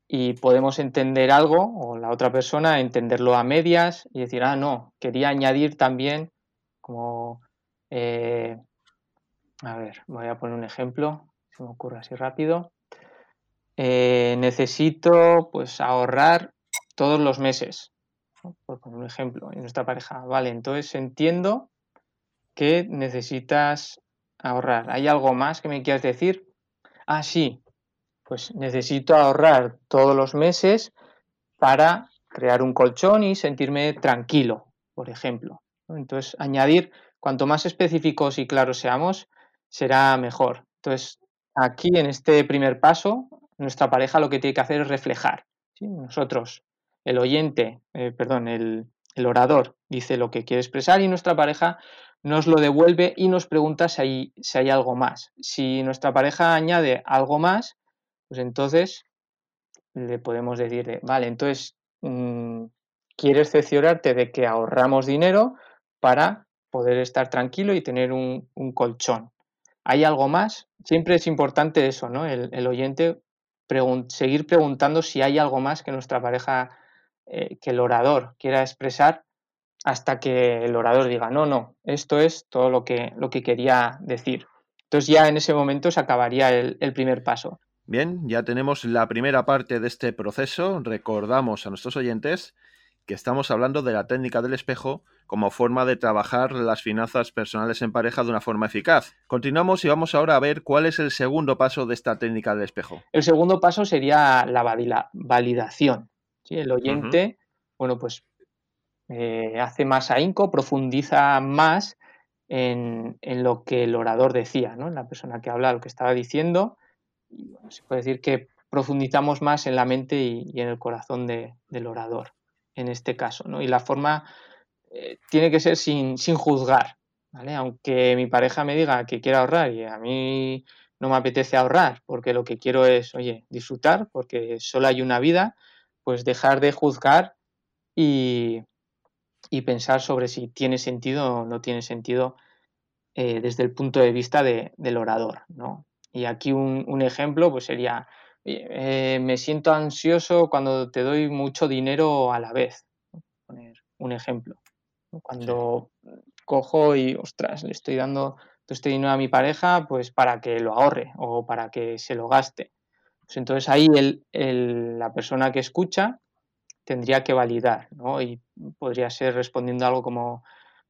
y podemos entender algo o la otra persona entenderlo a medias y decir, ah, no, quería añadir también como, eh, a ver, voy a poner un ejemplo, se me ocurre así rápido. Eh, necesito pues ahorrar todos los meses, por poner un ejemplo, en nuestra pareja. Vale, entonces entiendo que necesitas ahorrar. ¿Hay algo más que me quieras decir? Ah, sí, pues necesito ahorrar todos los meses para crear un colchón y sentirme tranquilo, por ejemplo. Entonces, añadir, cuanto más específicos y claros seamos, será mejor. Entonces, aquí en este primer paso, nuestra pareja lo que tiene que hacer es reflejar. Nosotros, el oyente, eh, perdón, el, orador dice lo que quiere expresar y nuestra pareja nos lo devuelve y nos pregunta si hay, si hay algo más. Si nuestra pareja añade algo más, pues entonces le podemos decir, vale, entonces mm, quieres cerciorarte de que ahorramos dinero para poder estar tranquilo y tener un, colchón. ¿Hay algo más? Siempre es importante eso, ¿no? El, oyente seguir preguntando si hay algo más que nuestra pareja, eh, que el orador quiera expresar hasta que el orador diga, no, no, esto es todo lo que, lo que quería decir. Entonces ya en ese momento se acabaría el primer paso. Bien, ya tenemos la primera parte de este proceso. Recordamos a nuestros oyentes que estamos hablando de la técnica del espejo como forma de trabajar las finanzas personales en pareja de una forma eficaz. Continuamos y vamos ahora a ver cuál es el segundo paso de esta técnica del espejo. El segundo paso sería la validación. El oyente, bueno, pues eh, hace más ahínco, profundiza más en, en, lo que el orador decía, ¿no? La persona que habla lo que estaba diciendo se puede decir que profundizamos más en la mente y, en el corazón del orador. En este caso, ¿no? Y la forma eh, tiene que ser sin, sin juzgar, ¿vale? Aunque mi pareja me diga que quiere ahorrar y a mí no me apetece ahorrar porque lo que quiero es, oye, disfrutar porque solo hay una vida, pues dejar de juzgar y, y pensar sobre si tiene sentido o no tiene sentido eh, desde el punto de vista del orador, ¿no? Y aquí un, ejemplo pues sería, eh, me siento ansioso cuando te doy mucho dinero a la vez. Poner un ejemplo. Cuando cojo y, ostras, le estoy dando este dinero a mi pareja pues para que lo ahorre o para que se lo gaste. Pues entonces ahí el, la persona que escucha tendría que validar, ¿no? Y podría ser respondiendo algo como,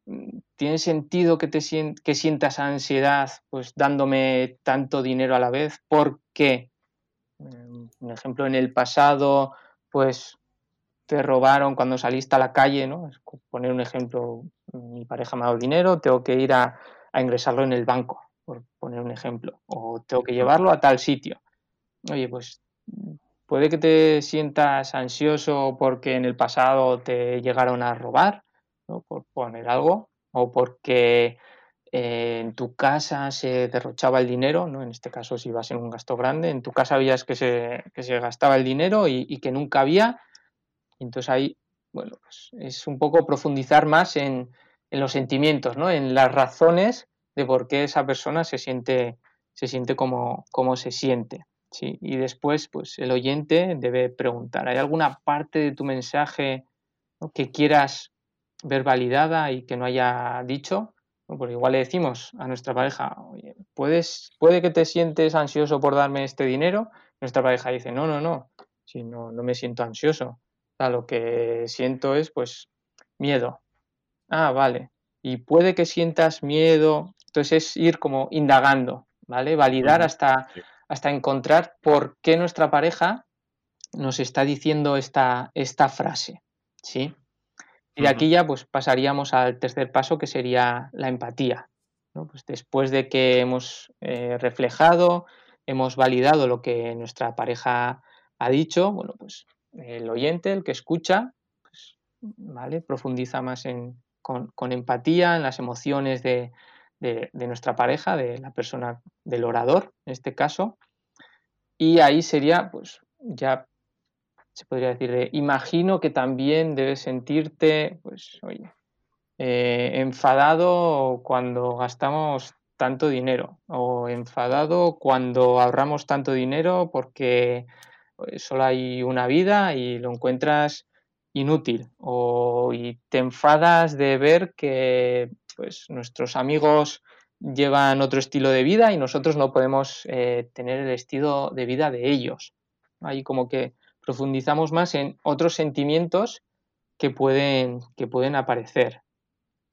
mm, ¿tiene sentido que, te que sientas ansiedad pues dándome tanto dinero a la vez? Porque, un ejemplo, en el pasado, pues te robaron cuando saliste a la calle, ¿no? Poner un ejemplo, mi pareja me ha dado dinero, tengo que ir a, a ingresarlo en el banco, por poner un ejemplo, o tengo que llevarlo a tal sitio. Oye, pues puede que te sientas ansioso porque en el pasado te llegaron a robar, ¿no? por poner algo, o porque eh, en tu casa se derrochaba el dinero, ¿no? en este caso si vas en un gasto grande, en tu casa veías que se, que se gastaba el dinero y, que nunca había, entonces ahí, bueno, pues es un poco profundizar más en, en los sentimientos, ¿no? en las razones de por qué esa persona se siente, se siente como, como se siente. Y después, pues el oyente debe preguntar, ¿hay alguna parte de tu mensaje que quieras ver validada y que no haya dicho? Porque igual le decimos a nuestra pareja, Oye, ¿puedes, puede que te sientes ansioso por darme este dinero. Nuestra pareja dice, no, no, no, si no, no me siento ansioso. lo que siento es pues miedo. Ah, vale. Y puede que sientas miedo. Entonces es ir como indagando, ¿vale? Validar hasta hasta encontrar por qué nuestra pareja nos está diciendo esta, esta frase. ¿sí? Y de aquí ya pues, pasaríamos al tercer paso, que sería la empatía. Pues después de que hemos eh, reflejado, hemos validado lo que nuestra pareja ha dicho, bueno, pues el oyente, el que escucha, pues, ¿vale? profundiza más en, con, con, empatía en las emociones de, de, nuestra pareja, de la persona, del orador en este caso. Y ahí sería, pues ya se podría decir, imagino que también debes sentirte, pues, oye, eh, enfadado cuando gastamos tanto dinero o enfadado cuando ahorramos tanto dinero porque pues, solo hay una vida y lo encuentras inútil o te enfadas de ver que pues nuestros amigos llevan otro estilo de vida y nosotros no podemos eh, tener el estilo de vida de ellos. Ahí como que profundizamos más en otros sentimientos que pueden, que pueden aparecer.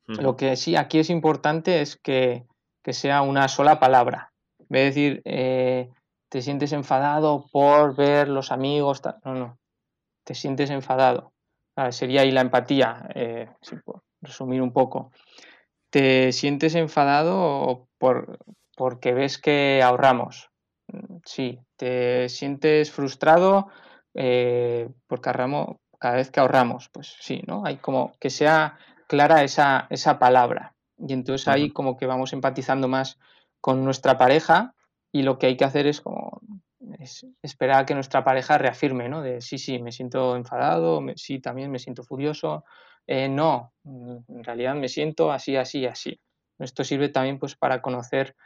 Lo que sí aquí es importante es que, sea una sola palabra. En vez de decir, eh, te sientes enfadado por ver los amigos, no, no, te sientes enfadado. sería ahí la empatía, eh, resumir un poco te sientes enfadado por, porque ves que ahorramos. Sí, te sientes frustrado eh, porque ahorramos cada vez que ahorramos. Pues sí, ¿no? Hay como que sea clara esa, esa palabra. Y entonces ahí como que vamos empatizando más con nuestra pareja y lo que hay que hacer es como esperar a que nuestra pareja reafirme, ¿no? De sí, sí, me siento enfadado, sí, también me siento furioso, eh, no, en realidad me siento así, así, así. Esto sirve también pues para conocer,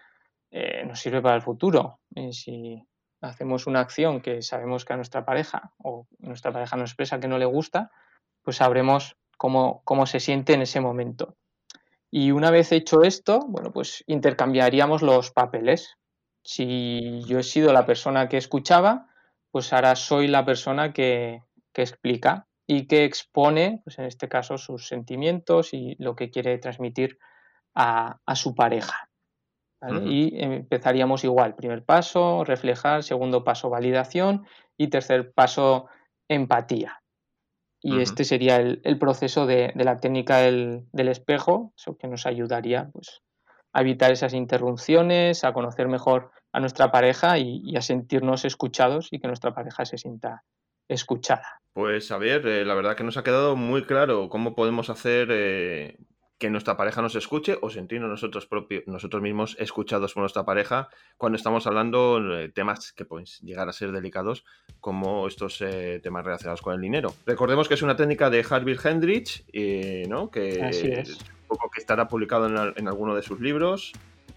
eh, nos sirve para el futuro. Eh, si hacemos una acción que sabemos que a nuestra pareja o nuestra pareja nos expresa que no le gusta, pues sabremos cómo, cómo se siente en ese momento. Y una vez hecho esto, bueno, pues intercambiaríamos los papeles. Si yo he sido la persona que escuchaba, pues ahora soy la persona que, que explica y que expone, pues en este caso, sus sentimientos y lo que quiere transmitir a, su pareja. Y empezaríamos igual, primer paso, reflejar, segundo paso, validación y tercer paso, empatía. Y este sería el, proceso de, la técnica del, espejo, eso que nos ayudaría pues, a evitar esas interrupciones, a conocer mejor a nuestra pareja y, y, a sentirnos escuchados y que nuestra pareja se sienta escuchada. Pues a ver, eh, la verdad que nos ha quedado muy claro cómo podemos hacer eh, que nuestra pareja nos escuche o sentirnos nosotros, propios, nosotros mismos escuchados por nuestra pareja cuando estamos hablando de temas que pueden llegar a ser delicados como estos eh, temas relacionados con el dinero. Recordemos que es una técnica de Harvey Hendrich, ¿no? que, es. poco que estará publicado en, en alguno de sus libros.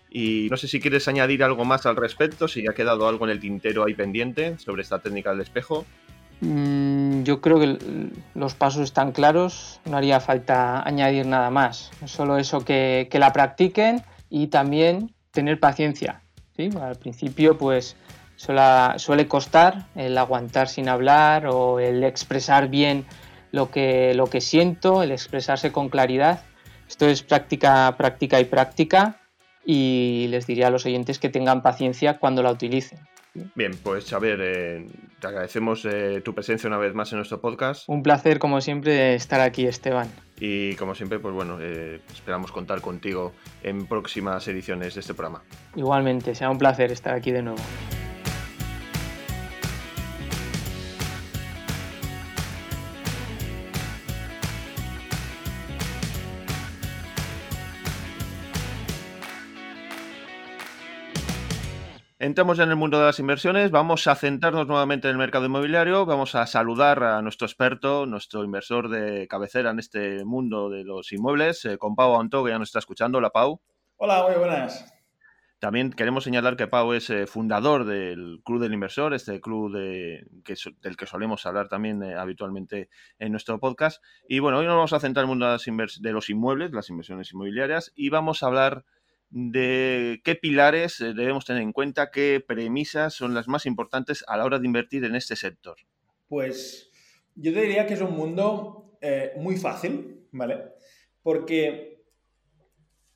Y no sé si quieres añadir algo más al respecto, si ha quedado algo en el tintero ahí pendiente sobre esta técnica del espejo. Mm, yo creo que los pasos están claros, no haría falta añadir nada más. Solo eso que, la practiquen y también tener paciencia. ¿sí? Al principio, pues suele costar el aguantar sin hablar o el expresar bien lo que, lo que siento, el expresarse con claridad. Esto es práctica, práctica y práctica y les diría a los oyentes que tengan paciencia cuando la utilicen. Bien, pues a ver, eh, te agradecemos eh, tu presencia una vez más en nuestro podcast. Un placer, como siempre, estar aquí, Esteban. Y como siempre, pues bueno, eh, esperamos contar contigo en próximas ediciones de este programa. Igualmente, sea un placer estar aquí de nuevo. Entramos en el mundo de las inversiones, vamos a centrarnos nuevamente en el mercado inmobiliario, vamos a saludar a nuestro experto, nuestro inversor de cabecera en este mundo de los inmuebles, eh, con Pau Anto, que ya nos está escuchando. Hola, Pau. Hola, muy buenas. También queremos señalar que Pau es eh, fundador del Club del Inversor, este club de, del que solemos hablar también eh, habitualmente en nuestro podcast. Y bueno, hoy nos vamos a centrar en el mundo de los inmuebles, las inversiones inmobiliarias, y vamos a hablar de qué pilares eh, debemos tener en cuenta, qué premisas son las más importantes a la hora de invertir en este sector. Pues yo te diría que es un mundo eh, muy fácil, ¿vale? Porque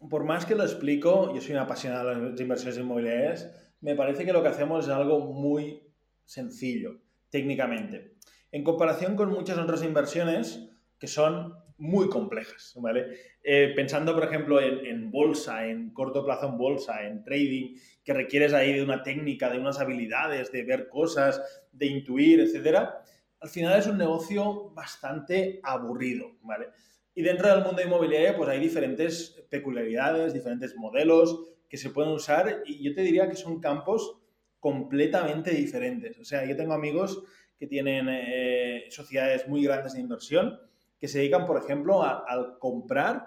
por más que lo explico, yo soy un apasionado de las inversiones inmobiliarias, me parece que lo que hacemos es algo muy sencillo, técnicamente. En comparación con muchas otras inversiones que son muy complejas, ¿vale? Eh, pensando, por ejemplo, en, bolsa, en corto plazo en bolsa, en trading, que requieres ahí de una técnica, de unas habilidades, de ver cosas, de intuir, etcétera, al final es un negocio bastante aburrido, ¿vale? Y dentro del mundo inmobiliario, pues hay diferentes peculiaridades, diferentes modelos que se pueden usar y yo te diría que son campos completamente diferentes. O sea, yo tengo amigos que tienen eh, sociedades muy grandes de inversión, que se dedican, por ejemplo, a, comprar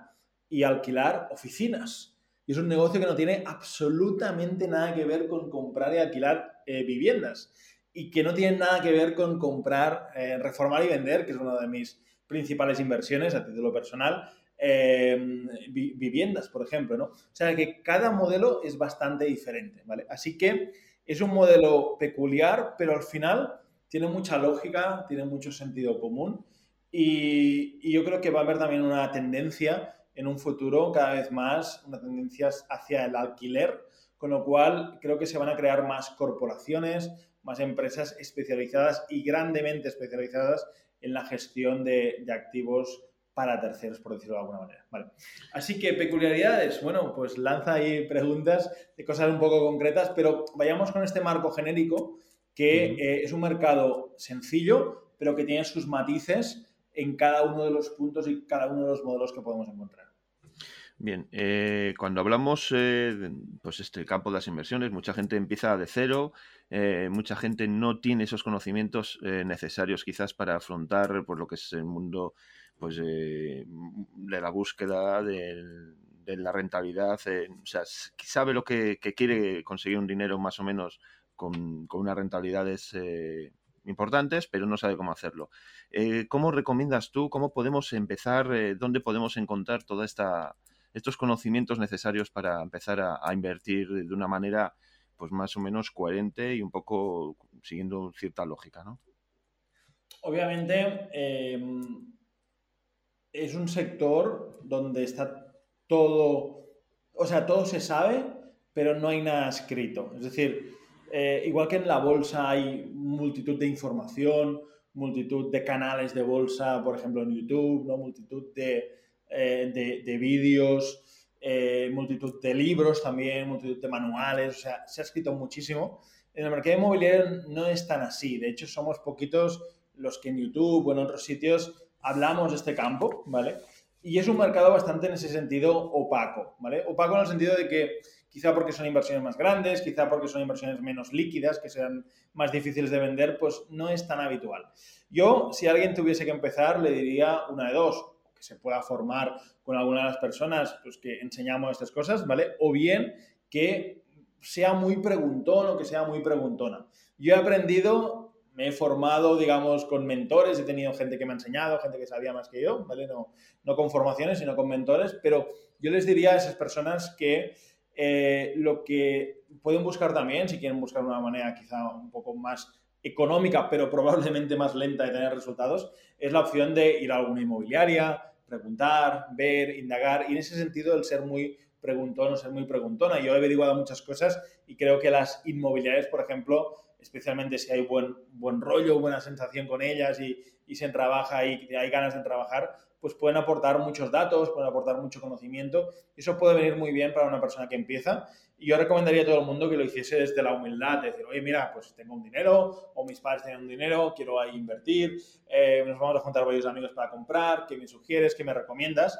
y alquilar oficinas. Y es un negocio que no tiene absolutamente nada que ver con comprar y alquilar eh, viviendas. Y que no tiene nada que ver con comprar, eh, reformar y vender, que es una de mis principales inversiones a título personal, em, viviendas, por ejemplo, ¿no? O sea que cada modelo es bastante diferente, ¿vale? Así que es un modelo peculiar, pero al final tiene mucha lógica, tiene mucho sentido común y, yo creo que va a haber también una tendencia en un futuro cada vez más, una tendencia hacia el alquiler, con lo cual creo que se van a crear más corporaciones, más empresas especializadas y grandemente especializadas en la gestión de, activos para terceros, por decirlo de alguna manera. Vale. Así que peculiaridades, bueno, pues lanza ahí preguntas de cosas un poco concretas, pero vayamos con este marco genérico que eh, es un mercado sencillo, pero que tiene sus matices en cada uno de los puntos y cada uno de los modelos que podemos encontrar. Bien, eh, cuando hablamos eh, pues este campo de las inversiones, mucha gente empieza de cero, eh, mucha gente no tiene esos conocimientos necesarios quizás para afrontar por lo que es el mundo pues de la búsqueda de, la rentabilidad, o sea, sabe lo que, quiere conseguir un dinero más o menos con, con unas rentabilidades importantes, pero no sabe cómo hacerlo. Eh, ¿Cómo recomiendas tú, cómo podemos empezar, eh, dónde podemos encontrar todos estos conocimientos necesarios para empezar a, invertir de una manera pues más o menos coherente y un poco siguiendo cierta lógica, ¿no? Obviamente em, es un sector donde está todo, o sea, todo se sabe, pero no hay nada escrito. Es decir, eh, igual que en la bolsa hay multitud de información, multitud de canales de bolsa, por ejemplo en YouTube, ¿no? multitud de, eh, vídeos, eh, multitud de libros también, multitud de manuales, o sea, se ha escrito muchísimo. En el mercado inmobiliario no es tan así, de hecho somos poquitos los que en YouTube o en otros sitios hablamos de este campo, ¿vale? Y es un mercado bastante en ese sentido opaco, ¿vale? Opaco en el sentido de que quizá porque son inversiones más grandes, quizá porque son inversiones menos líquidas, que sean más difíciles de vender, pues no es tan habitual. Yo, si alguien tuviese que empezar, le diría una de dos, que se pueda formar con alguna de las personas pues, que enseñamos estas cosas, ¿vale? O bien que sea muy preguntón o que sea muy preguntona. Yo he aprendido, me he formado, digamos, con mentores, he tenido gente que me ha enseñado, gente que sabía más que yo, ¿vale? No, no con formaciones, sino con mentores, pero yo les diría a esas personas que eh, lo que pueden buscar también, si quieren buscar una manera quizá un poco más económica, pero probablemente más lenta de tener resultados, es la opción de ir a alguna inmobiliaria, preguntar, ver, indagar, y en ese sentido el ser muy preguntón o ser muy preguntona. Yo he averiguado muchas cosas y creo que las inmobiliarias, por ejemplo, especialmente si hay buen, buen rollo, buena sensación con ellas y, y se trabaja y hay ganas de trabajar, pues pueden aportar muchos datos, pueden aportar mucho conocimiento. Eso puede venir muy bien para una persona que empieza. Y yo recomendaría a todo el mundo que lo hiciese desde la humildad, de decir, oye, mira, pues tengo un dinero, o mis padres tienen un dinero, quiero ahí invertir, eh, nos vamos a juntar varios amigos para comprar, ¿qué me sugieres, qué me recomiendas?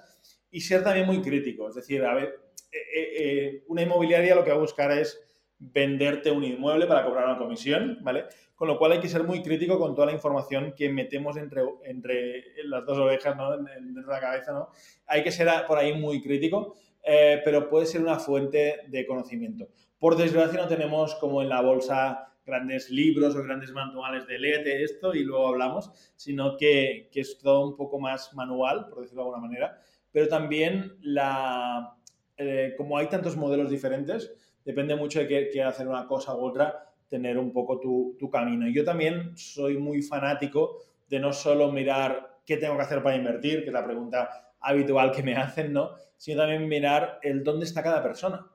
Y ser también muy crítico, es decir, a ver, eh, eh, una inmobiliaria lo que va a buscar es venderte un inmueble para cobrar una comisión, ¿vale? Con lo cual hay que ser muy crítico con toda la información que metemos entre, entre las dos orejas, ¿no? dentro de la cabeza, ¿no? Hay que ser por ahí muy crítico, eh, pero puede ser una fuente de conocimiento. Por desgracia no tenemos como en la bolsa grandes libros o grandes manuales de léete esto y luego hablamos, sino que, que, es todo un poco más manual, por decirlo de alguna manera, pero también la, eh, como hay tantos modelos diferentes, depende mucho de qué, qué hacer una cosa u otra, tener un poco tu, tu camino. Yo también soy muy fanático de no solo mirar qué tengo que hacer para invertir, que es la pregunta habitual que me hacen, ¿no? Sino también mirar el dónde está cada persona.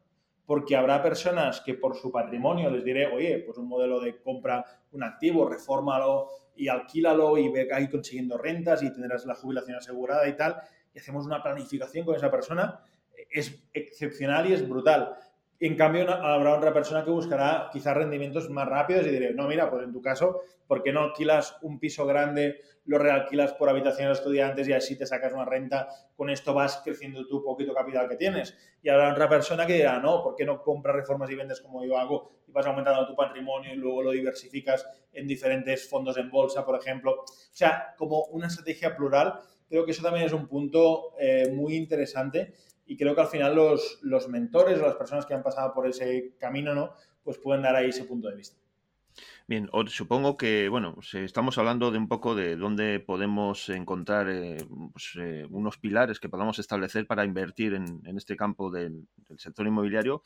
Porque habrá personas que por su patrimonio les diré, oye, pues un modelo de compra un activo, refórmalo y alquílalo y ve ahí consiguiendo rentas y tendrás la jubilación asegurada y tal. Y hacemos una planificación con esa persona. Es excepcional y es brutal. En cambio, habrá otra persona que buscará quizás rendimientos más rápidos y diré, no, mira, pues en tu caso, ¿por qué no alquilas un piso grande, lo realquilas por habitaciones de estudiantes y así te sacas una renta? Con esto vas creciendo tu poquito capital que tienes. Y habrá otra persona que dirá, no, ¿por qué no compras reformas y vendes como yo hago y vas aumentando tu patrimonio y luego lo diversificas en diferentes fondos en bolsa, por ejemplo? O sea, como una estrategia plural, creo que eso también es un punto eh, muy interesante y creo que al final los, los mentores o las personas que han pasado por ese camino, ¿no? Pues pueden dar ahí ese punto de vista. Bien, supongo que, bueno, pues, eh, estamos hablando de un poco de dónde podemos encontrar eh, pues, eh, unos pilares que podamos establecer para invertir en, en este campo del, sector inmobiliario.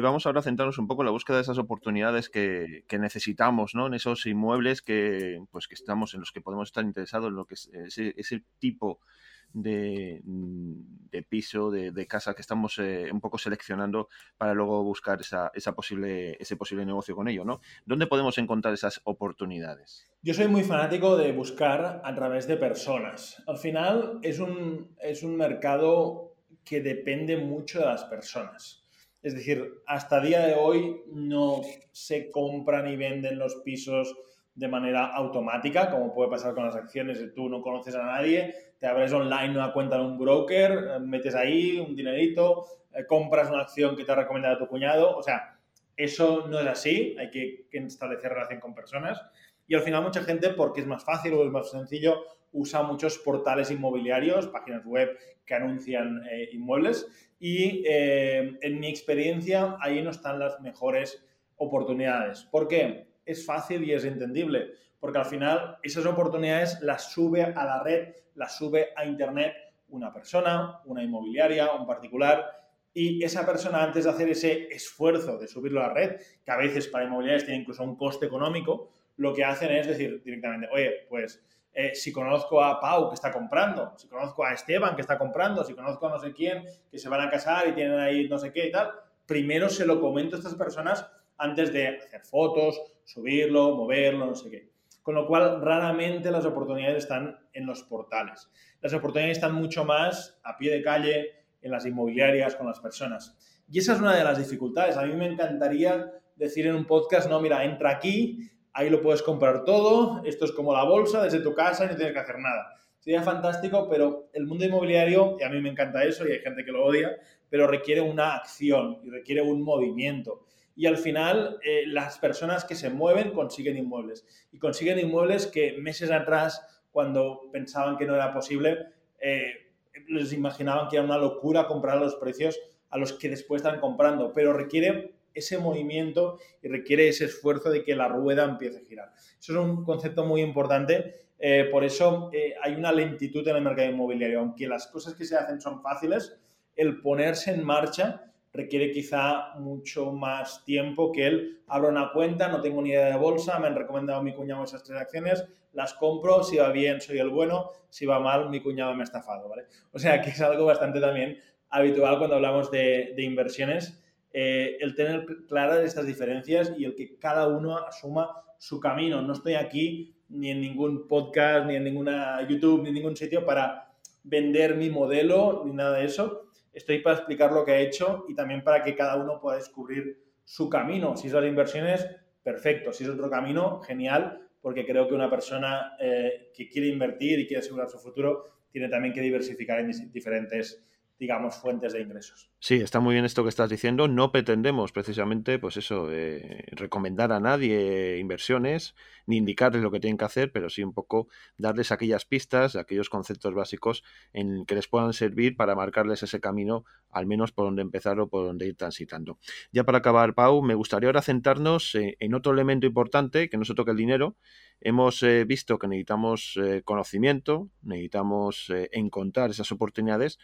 vamos ahora a centrarnos un poco en la búsqueda de esas oportunidades que, que, necesitamos, ¿no? En esos inmuebles que, pues, que estamos, en los que podemos estar interesados, en lo que es ese, ese tipo de, mm, de piso, de, de, casa que estamos eh, un poco seleccionando para luego buscar esa, esa, posible, ese posible negocio con ello, ¿no? ¿Dónde podemos encontrar esas oportunidades? Yo soy muy fanático de buscar a través de personas. Al final es un, es un mercado que depende mucho de las personas. Es decir, hasta día de hoy no se compran y venden los pisos de manera automática, como puede pasar con las acciones, tú no conoces a nadie, te abres online una cuenta de un broker, eh, metes ahí un dinerito, eh, compras una acción que te ha recomendado tu cuñado, o sea, eso no es así, hay que, establecer relación con personas y al final mucha gente, porque es más fácil o es más sencillo, usa muchos portales inmobiliarios, páginas web que anuncian eh, inmuebles y eh, en mi experiencia ahí no están las mejores oportunidades. ¿Por qué? es fácil y es entendible, porque al final esas oportunidades las sube a la red, las sube a Internet una persona, una inmobiliaria, un particular, y esa persona antes de hacer ese esfuerzo de subirlo a la red, que a veces para inmobiliarias tiene incluso un coste económico, lo que hacen es decir directamente, oye, pues eh, si conozco a Pau que está comprando, si conozco a Esteban que está comprando, si conozco a no sé quién que se van a casar y tienen ahí no sé qué y tal, primero se lo comento a estas personas antes de hacer fotos, subirlo, moverlo, no sé qué. Con lo cual, raramente las oportunidades están en los portales. Las oportunidades están mucho más a pie de calle, en las inmobiliarias, con las personas. Y esa es una de las dificultades. A mí me encantaría decir en un podcast, no, mira, entra aquí, ahí lo puedes comprar todo, esto es como la bolsa desde tu casa y no tienes que hacer nada. Sería fantástico, pero el mundo inmobiliario, y a mí me encanta eso y hay gente que lo odia, pero requiere una acción y requiere un movimiento. Y al final, eh, las personas que se mueven consiguen inmuebles. Y consiguen inmuebles que meses atrás, cuando pensaban que no era posible, eh, les imaginaban que era una locura comprar los precios a los que después están comprando. Pero requiere ese movimiento y requiere ese esfuerzo de que la rueda empiece a girar. Eso es un concepto muy importante. Eh, por eso hay una lentitud en el mercado inmobiliario. Aunque las cosas que se hacen son fáciles, el ponerse en marcha requiere quizá mucho más tiempo que él abro una cuenta, no tengo ni idea de bolsa, me han recomendado mi cuñado esas tres acciones, las compro, si va bien soy el bueno, si va mal mi cuñado me ha estafado, ¿vale? O sea que es algo bastante también habitual cuando hablamos de, inversiones, eh, el tener claras estas diferencias y el que cada uno asuma su camino. No estoy aquí ni en ningún podcast, ni en ninguna YouTube, ni en ningún sitio para vender mi modelo, ni nada de eso estoy para explicar lo que ha hecho y también para que cada uno pueda descubrir su camino. Si es las inversiones, perfecto. Si es otro camino, genial, porque creo que una persona eh, que quiere invertir y quiere asegurar su futuro tiene también que diversificar en diferentes digamos, fuentes de ingresos. Sí, está muy bien esto que estás diciendo. No pretendemos precisamente, pues eso, eh, recomendar a nadie inversiones, ni indicarles lo que tienen que hacer, pero sí un poco darles aquellas pistas, aquellos conceptos básicos en que les puedan servir para marcarles ese camino, al menos por donde empezar o por donde ir transitando. Ya para acabar, Pau, me gustaría ahora centrarnos eh, en otro elemento importante, que no se toque el dinero. Hemos eh, visto que necesitamos conocimiento, necesitamos encontrar esas oportunidades,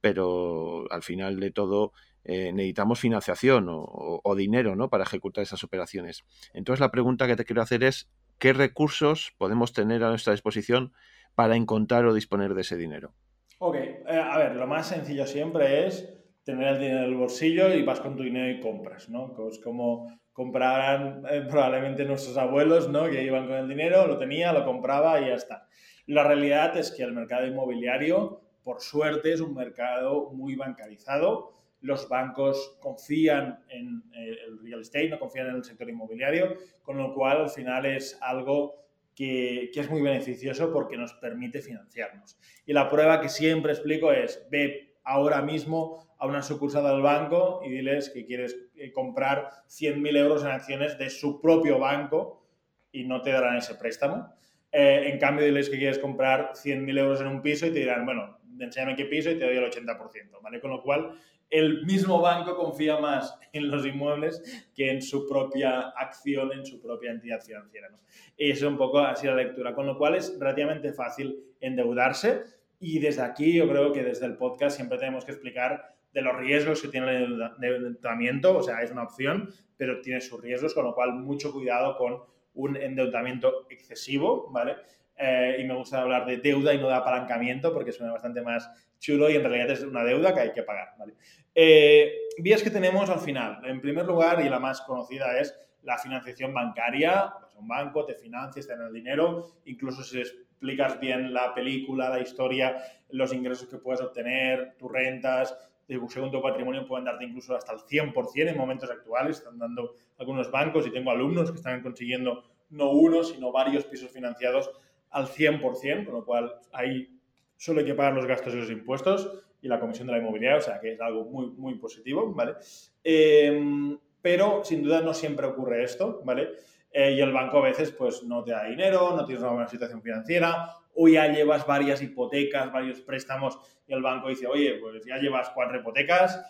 pero al final de todo eh, necesitamos financiación o, dinero ¿no? para ejecutar esas operaciones. Entonces la pregunta que te quiero hacer es, ¿qué recursos podemos tener a nuestra disposición para encontrar o disponer de ese dinero? Ok, eh, a ver, lo más sencillo siempre es tener el dinero en el bolsillo y vas con tu dinero y compras, ¿no? Es como compraran eh, probablemente nuestros abuelos, ¿no? Que iban con el dinero, lo tenía, lo compraba y ya está. La realidad es que el mercado inmobiliario por suerte es un mercado muy bancarizado. Los bancos confían en eh, el real estate, no confían en el sector inmobiliario, con lo cual al final es algo que, es muy beneficioso porque nos permite financiarnos. Y la prueba que siempre explico es, ve ahora mismo a una sucursal del banco y diles que quieres eh, comprar 100.000 euros en acciones de su propio banco y no te darán ese préstamo. Eh, en cambio, diles que quieres comprar 100.000 euros en un piso y te dirán, bueno, enséñame qué piso y te doy el 80%, ¿vale? Con lo cual, el mismo banco confía más en los inmuebles que en su propia acción, en su propia entidad financiera, ¿no? Y eso es un poco así la lectura, con lo cual es relativamente fácil endeudarse y desde aquí yo creo que desde el podcast siempre tenemos que explicar de los riesgos que tiene el endeudamiento, o sea, es una opción, pero tiene sus riesgos, con lo cual mucho cuidado con un endeudamiento excesivo, ¿vale? Eh, y me gusta hablar de deuda y no de apalancamiento porque suena bastante más chulo y en realidad es una deuda que hay que pagar. Eh, vías que tenemos al final. En primer lugar, y la más conocida es la financiación bancaria. Pues un banco te financia, te el dinero, incluso si explicas bien la película, la historia, los ingresos que puedes obtener, tus rentas, según tu patrimonio pueden darte incluso hasta el 100% en momentos actuales. Están dando algunos bancos y tengo alumnos que están consiguiendo no uno, sino varios pisos financiados al 100%, con lo cual ahí solo hay que pagar los gastos y los impuestos y la comisión de la inmobiliaria, o sea que es algo muy, muy positivo, ¿vale? Em, pero sin duda no siempre ocurre esto, ¿vale? Eh, y el banco a veces pues no te da dinero, no tienes una buena situación financiera, o ya llevas varias hipotecas, varios préstamos y el banco dice, oye, pues ya llevas cuatro hipotecas,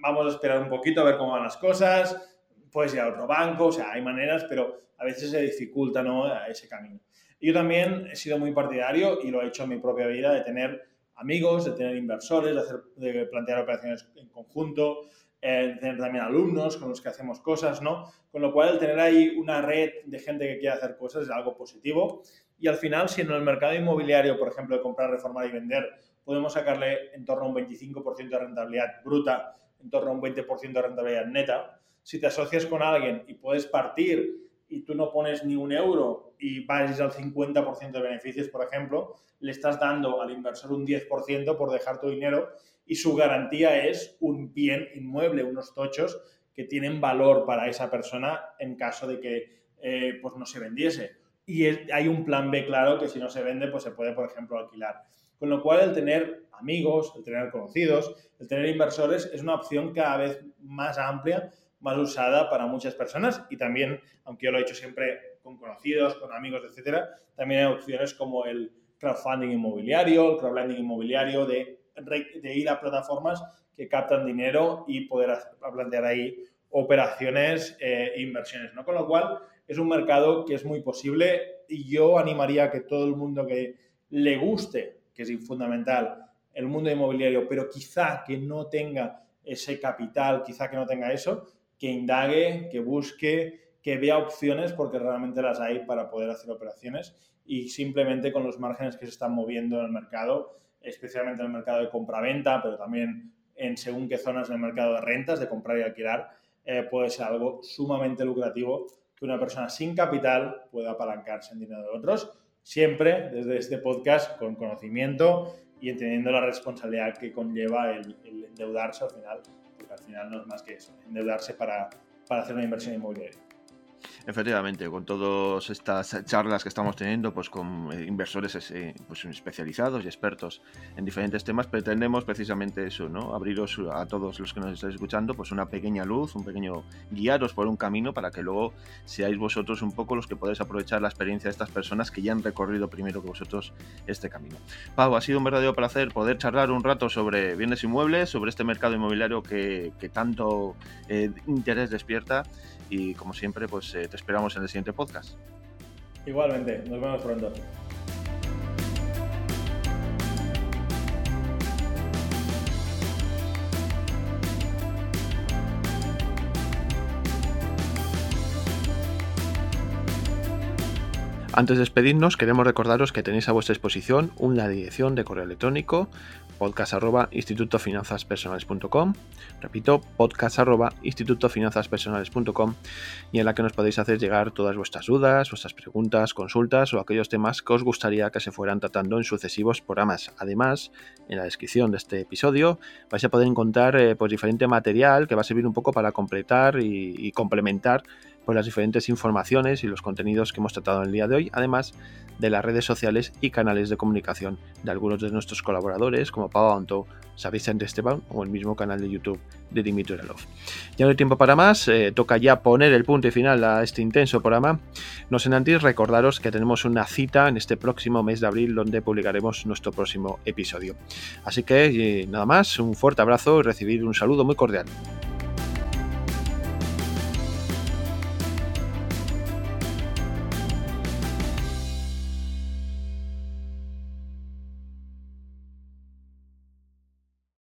vamos a esperar un poquito a ver cómo van las cosas, puedes ir a otro banco, o sea, hay maneras, pero a veces se dificulta ¿no? ese camino. Yo también he sido muy partidario y lo he hecho en mi propia vida de tener amigos, de tener inversores, de, hacer, de plantear operaciones en conjunto, eh, de tener también alumnos con los que hacemos cosas, ¿no? Con lo cual, tener ahí una red de gente que quiere hacer cosas es algo positivo. Y al final, si en el mercado inmobiliario, por ejemplo, de comprar, reformar y vender, podemos sacarle en torno a un 25% de rentabilidad bruta, en torno a un 20% de rentabilidad neta, si te asocias con alguien y puedes partir y tú no pones ni un euro y vas al 50% de beneficios, por ejemplo, le estás dando al inversor un 10% por dejar tu dinero y su garantía es un bien inmueble, unos tochos que tienen valor para esa persona en caso de que eh, pues no se vendiese. Y hay un plan B claro que si no se vende, pues se puede, por ejemplo, alquilar. Con lo cual, el tener amigos, el tener conocidos, el tener inversores es una opción cada vez más amplia, más usada para muchas personas y también, aunque yo lo he hecho siempre con conocidos, con amigos, etcétera, también hay opciones como el crowdfunding inmobiliario, el crowdlending inmobiliario, de, ir a plataformas que captan dinero y poder plantear ahí operaciones e inversiones, ¿no? Con lo cual, es un mercado que es muy posible y yo animaría a que todo el mundo que le guste, que es fundamental, el mundo inmobiliario, pero quizá que no tenga ese capital, quizá que no tenga eso, que indague, que busque, que vea opciones porque realmente las hay para poder hacer operaciones. Y simplemente con los márgenes que se están moviendo en el mercado, especialmente en el mercado de compra-venta, pero también en según qué zonas del mercado de rentas, de comprar y alquilar, eh, puede ser algo sumamente lucrativo que una persona sin capital pueda apalancarse en dinero de otros, siempre desde este podcast con conocimiento y entendiendo la responsabilidad que conlleva el, endeudarse al final, al final no es más que eso, endeudarse para, para hacer una inversión inmobiliaria. Efectivamente, con todas estas charlas que estamos teniendo, pues con eh, inversores eh, pues, especializados y expertos en diferentes temas, pretendemos precisamente eso, ¿no? Abriros a todos los que nos estáis escuchando, pues una pequeña luz, un pequeño guiaros por un camino para que luego seáis vosotros un poco los que podéis aprovechar la experiencia de estas personas que ya han recorrido primero que vosotros este camino. Pau, ha sido un verdadero placer poder charlar un rato sobre bienes inmuebles, sobre este mercado inmobiliario que, tanto eh, interés despierta y como siempre, pues eh, te esperamos en el siguiente podcast. Igualmente, nos vemos pronto. Antes de despedirnos, queremos recordaros que tenéis a vuestra disposición una dirección de correo electrónico podcast institutofinanzaspersonales.com repito, podcast institutofinanzaspersonales.com y en la que nos podéis hacer llegar todas vuestras dudas, vuestras preguntas, consultas o aquellos temas que os gustaría que se fueran tratando en sucesivos programas. Además, en la descripción de este episodio vais a poder encontrar eh, pues, diferente material que va a servir un poco para completar y complementar por las diferentes informaciones y los contenidos que hemos tratado en el día de hoy, además de las redes sociales y canales de comunicación de algunos de nuestros colaboradores como Pau Anto, Xavi Esteban o el mismo canal de YouTube de Dimitri Elov. Ya no hay tiempo para más, eh, toca ya poner el punto y final a este intenso programa. No sin antes recordaros que tenemos una cita en este próximo mes de abril donde publicaremos nuestro próximo episodio. Así que eh, nada más, un fuerte abrazo y recibir un saludo muy cordial.